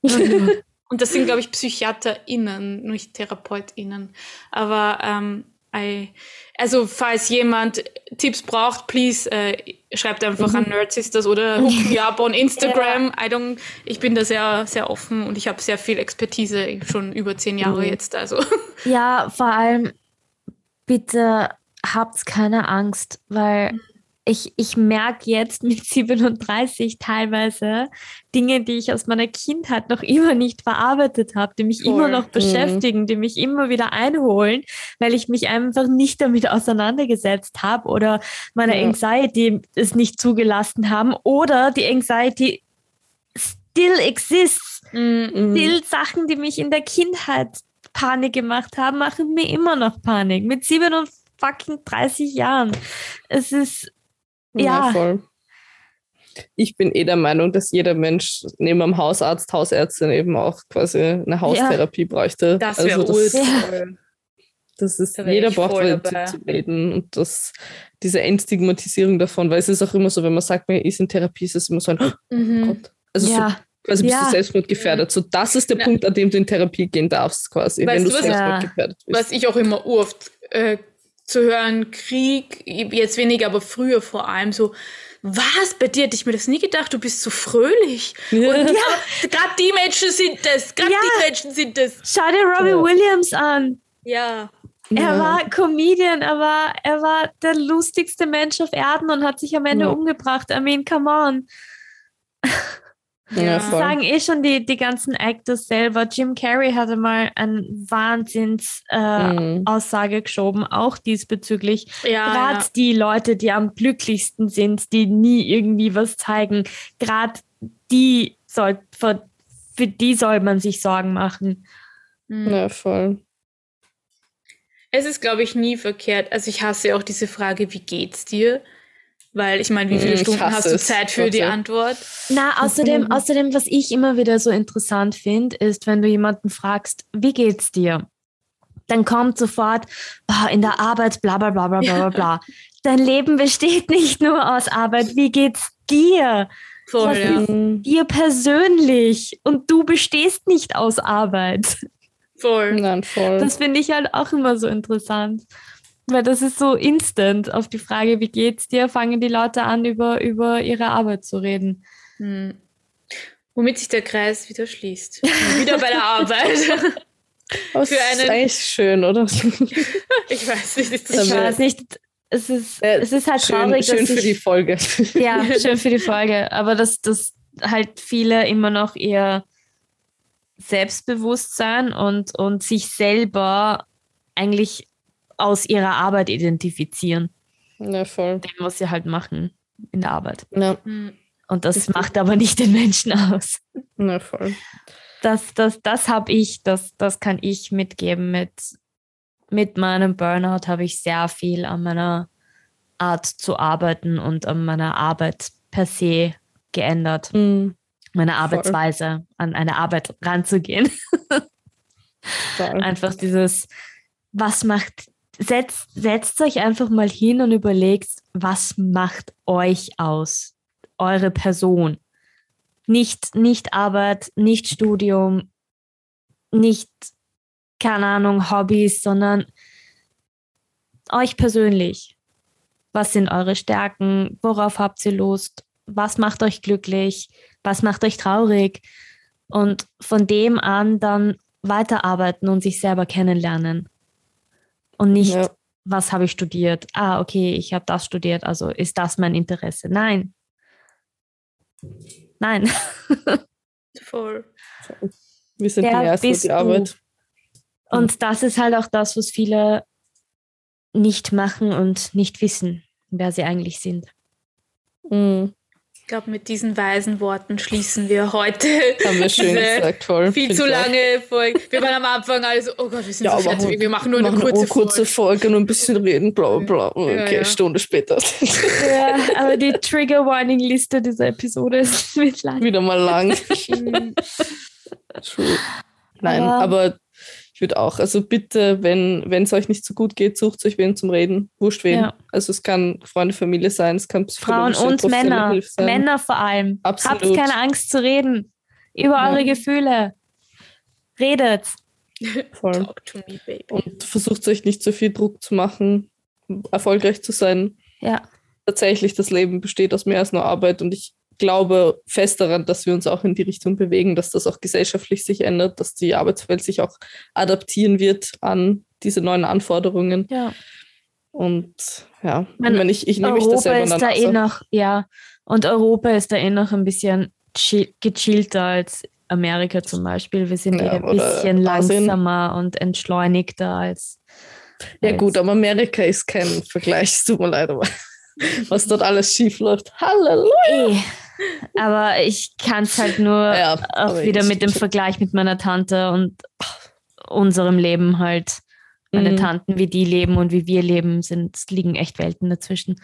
und das sind, glaube ich, PsychiaterInnen, nicht TherapeutInnen. Aber ähm, I, also falls jemand Tipps braucht, please äh, schreibt einfach mhm. an Nerdsisters oder hook me up on Instagram. Ja. I don't, ich bin da sehr, sehr offen und ich habe sehr viel Expertise, schon über zehn Jahre mhm. jetzt. Also. Ja, vor allem bitte habt keine Angst, weil mhm ich, ich merke jetzt mit 37 teilweise Dinge, die ich aus meiner Kindheit noch immer nicht verarbeitet habe, die mich Voll. immer noch mhm. beschäftigen, mhm. die mich immer wieder einholen, weil ich mich einfach nicht damit auseinandergesetzt habe oder meine ja. Anxiety es nicht zugelassen haben oder die Anxiety still exists. Mhm. Still Sachen, die mich in der Kindheit Panik gemacht haben, machen mir immer noch Panik. Mit 37 Jahren. Es ist ja. ja. voll. Ich bin eh der Meinung, dass jeder Mensch neben einem Hausarzt, Hausärztin eben auch quasi eine Haustherapie ja. bräuchte. Das wäre also das, ja. das ist, da jeder braucht zu, zu reden und das, diese Entstigmatisierung davon, weil es ist auch immer so, wenn man sagt, man ist in Therapie, ist es immer so ein mhm. oh Gott. Also ja. so quasi bist ja. du selbstmordgefährdet. So, das ist der ja. Punkt, an dem du in Therapie gehen darfst, quasi, weißt wenn du, du selbstmordgefährdet bist. Was ich auch immer oft äh, zu hören, Krieg, jetzt weniger, aber früher vor allem so, was, bei dir hätte ich mir das nie gedacht, du bist so fröhlich. Und ja, gerade die Menschen sind das, gerade ja. die Menschen sind das. Schau dir Robbie ja. Williams an. Ja. Er ja. war Comedian, aber er war der lustigste Mensch auf Erden und hat sich am Ende umgebracht. I mean, come on. *laughs* Ja, das sagen eh schon die, die ganzen Actors selber. Jim Carrey hatte mal eine Wahnsinns-Aussage äh, mhm. geschoben, auch diesbezüglich. Ja, gerade ja. die Leute, die am glücklichsten sind, die nie irgendwie was zeigen, gerade die soll, für, für die soll man sich Sorgen machen. Mhm. Ja, voll. Es ist, glaube ich, nie verkehrt. Also ich hasse auch diese Frage, wie geht's dir? Weil ich meine, wie viele hm, Stunden hast du Zeit für die Antwort? Na, außerdem, außerdem, was ich immer wieder so interessant finde, ist, wenn du jemanden fragst, wie geht's dir? Dann kommt sofort, boah, in der Arbeit, bla bla bla bla bla bla. *laughs* Dein Leben besteht *laughs* nicht nur aus Arbeit. Wie geht's dir? Voll, was ja. dir persönlich? Und du bestehst nicht aus Arbeit. Voll. Nein, voll. Das finde ich halt auch immer so interessant. Weil das ist so instant. Auf die Frage, wie geht's dir, fangen die Leute an, über, über ihre Arbeit zu reden. Hm. Womit sich der Kreis wieder schließt. wieder bei der Arbeit. *laughs* Das Für einen, ist eigentlich schön, oder? *laughs* ich weiß nicht. Ist ich weiß nicht. Es ist, äh, es ist halt schön, traurig. Schön für ich, die Folge. *laughs* Ja, schön für die Folge. Aber dass, dass halt viele immer noch ihr Selbstbewusstsein und, und sich selber eigentlich aus ihrer Arbeit identifizieren. Ja, voll. Dem, was sie halt machen in der Arbeit. Ja. Hm. Und das, das macht aber nicht den Menschen aus. Ja, voll. Das, das, das habe ich, das, das kann ich mitgeben. Mit, mit meinem Burnout habe ich sehr viel an meiner Art zu arbeiten und an meiner Arbeit per se geändert. Mhm. Meine Arbeitsweise, an eine Arbeit ranzugehen. *laughs* Einfach dieses, was macht setzt, setzt euch einfach mal hin und überlegt, was macht euch aus? Eure Person. Nicht, nicht Arbeit, nicht Studium, nicht, keine Ahnung, Hobbys, sondern euch persönlich. Was sind eure Stärken? Worauf habt ihr Lust? Was macht euch glücklich? Was macht euch traurig? Und von dem an dann weiterarbeiten und sich selber kennenlernen und nicht, ja. was habe ich studiert? Ah, okay, ich habe das studiert, also ist das mein Interesse? Nein. Nein. *laughs* Voll. Wir sind Der die Erste, die Arbeit. Und das ist halt auch das, was viele nicht machen und nicht wissen, wer sie eigentlich sind. Mhm. Ich glaube, mit diesen weisen Worten schließen wir heute. *laughs* Haben wir schön gesagt, voll. Viel zu lange Folge. Wir waren am Anfang alle so, oh Gott, wir sind ja, so fertig, wir machen nur machen eine kurze, eine kurze Folge. Folge. und ein bisschen reden, bla bla. Okay, ja, ja. Stunde später. *laughs* Ja, aber die Trigger Warning Liste dieser Episode ist *laughs* lang. Wieder mal lang. True. Nein, aber, aber ich würde auch, also bitte, wenn es euch nicht so gut geht, sucht euch wen zum Reden. Wurscht wen. Ja. Also es kann Freunde, Familie sein, es kann Frauen und Männer. Männer vor allem. Absolut. Habt keine Angst zu reden über ja. eure Gefühle. Redet. Voll. Talk to me, baby. Und versucht euch nicht so viel Druck zu machen, erfolgreich zu sein. Ja. Tatsächlich, das Leben besteht aus mehr als nur Arbeit und ich glaube fest daran, dass wir uns auch in die Richtung bewegen, dass das auch gesellschaftlich sich ändert, dass die Arbeitswelt sich auch adaptieren wird an diese neuen Anforderungen. Ja. Und ja, Man, ich, meine, ich, ich nehme mich das selber ist da eh noch, ja, und Europa ist da eh noch ein bisschen gechillter als Amerika zum Beispiel. Wir sind ja, eh ein bisschen langsamer und entschleunigter als. Ja, als gut, aber Amerika ist kein Vergleich, tut mir leid, aber *laughs* was dort alles schief läuft. Halleluja! Aber ich kann es halt nur ja, auch wieder mit dem Vergleich mit meiner Tante und unserem Leben halt. Meine mhm. Tanten, wie die leben und wie wir leben, sind, liegen echt Welten dazwischen.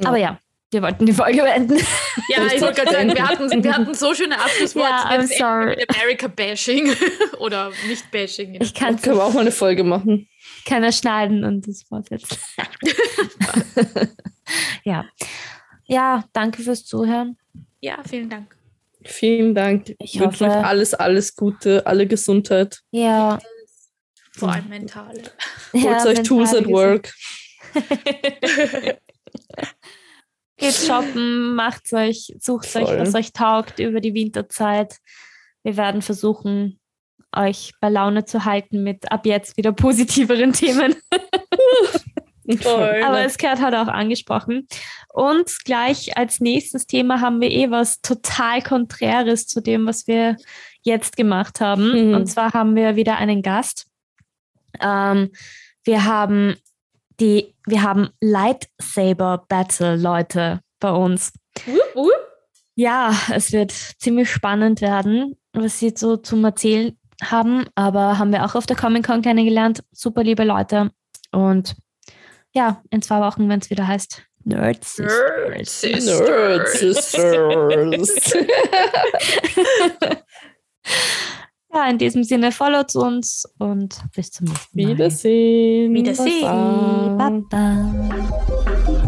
Ja. Aber ja, wir wollten die Folge beenden. Ja, ich wollte gerade sagen, wir hatten, wir hatten so schöne Abschlussworte. Ja, I'm sorry. Mit America-Bashing *laughs* oder nicht-Bashing. Ich kann Können wir auch mal eine Folge machen. Kann er schneiden und das fortsetzen. *laughs* ja. Ja, danke fürs Zuhören. Ja, vielen Dank. Vielen Dank. Ich wünsche euch alles, alles Gute, alle Gesundheit. Ja. Vor allem mentale. Holt ja, euch Tools at Work. *laughs* Geht shoppen, macht euch, sucht Voll. euch, was euch taugt über die Winterzeit. Wir werden versuchen, euch bei Laune zu halten mit ab jetzt wieder positiveren Themen. *laughs* Voll. Aber es gehört halt auch angesprochen. Und gleich als nächstes Thema haben wir eh was total Konträres zu dem, was wir jetzt gemacht haben. Mhm. Und zwar haben wir wieder einen Gast. Ähm, wir haben die, wir haben Lightsaber Battle Leute bei uns. Uh, uh. Ja, es wird ziemlich spannend werden, was sie so zum Erzählen haben, aber haben wir auch auf der Comic Con kennengelernt. Super liebe Leute. Und ja, in zwei Wochen, wenn es wieder heißt Nerd Sisters. Nerd Sisters. *laughs* ja, in diesem Sinne, followt uns und bis zum nächsten Mal. Wiedersehen. Wiedersehen. Baba. Baba.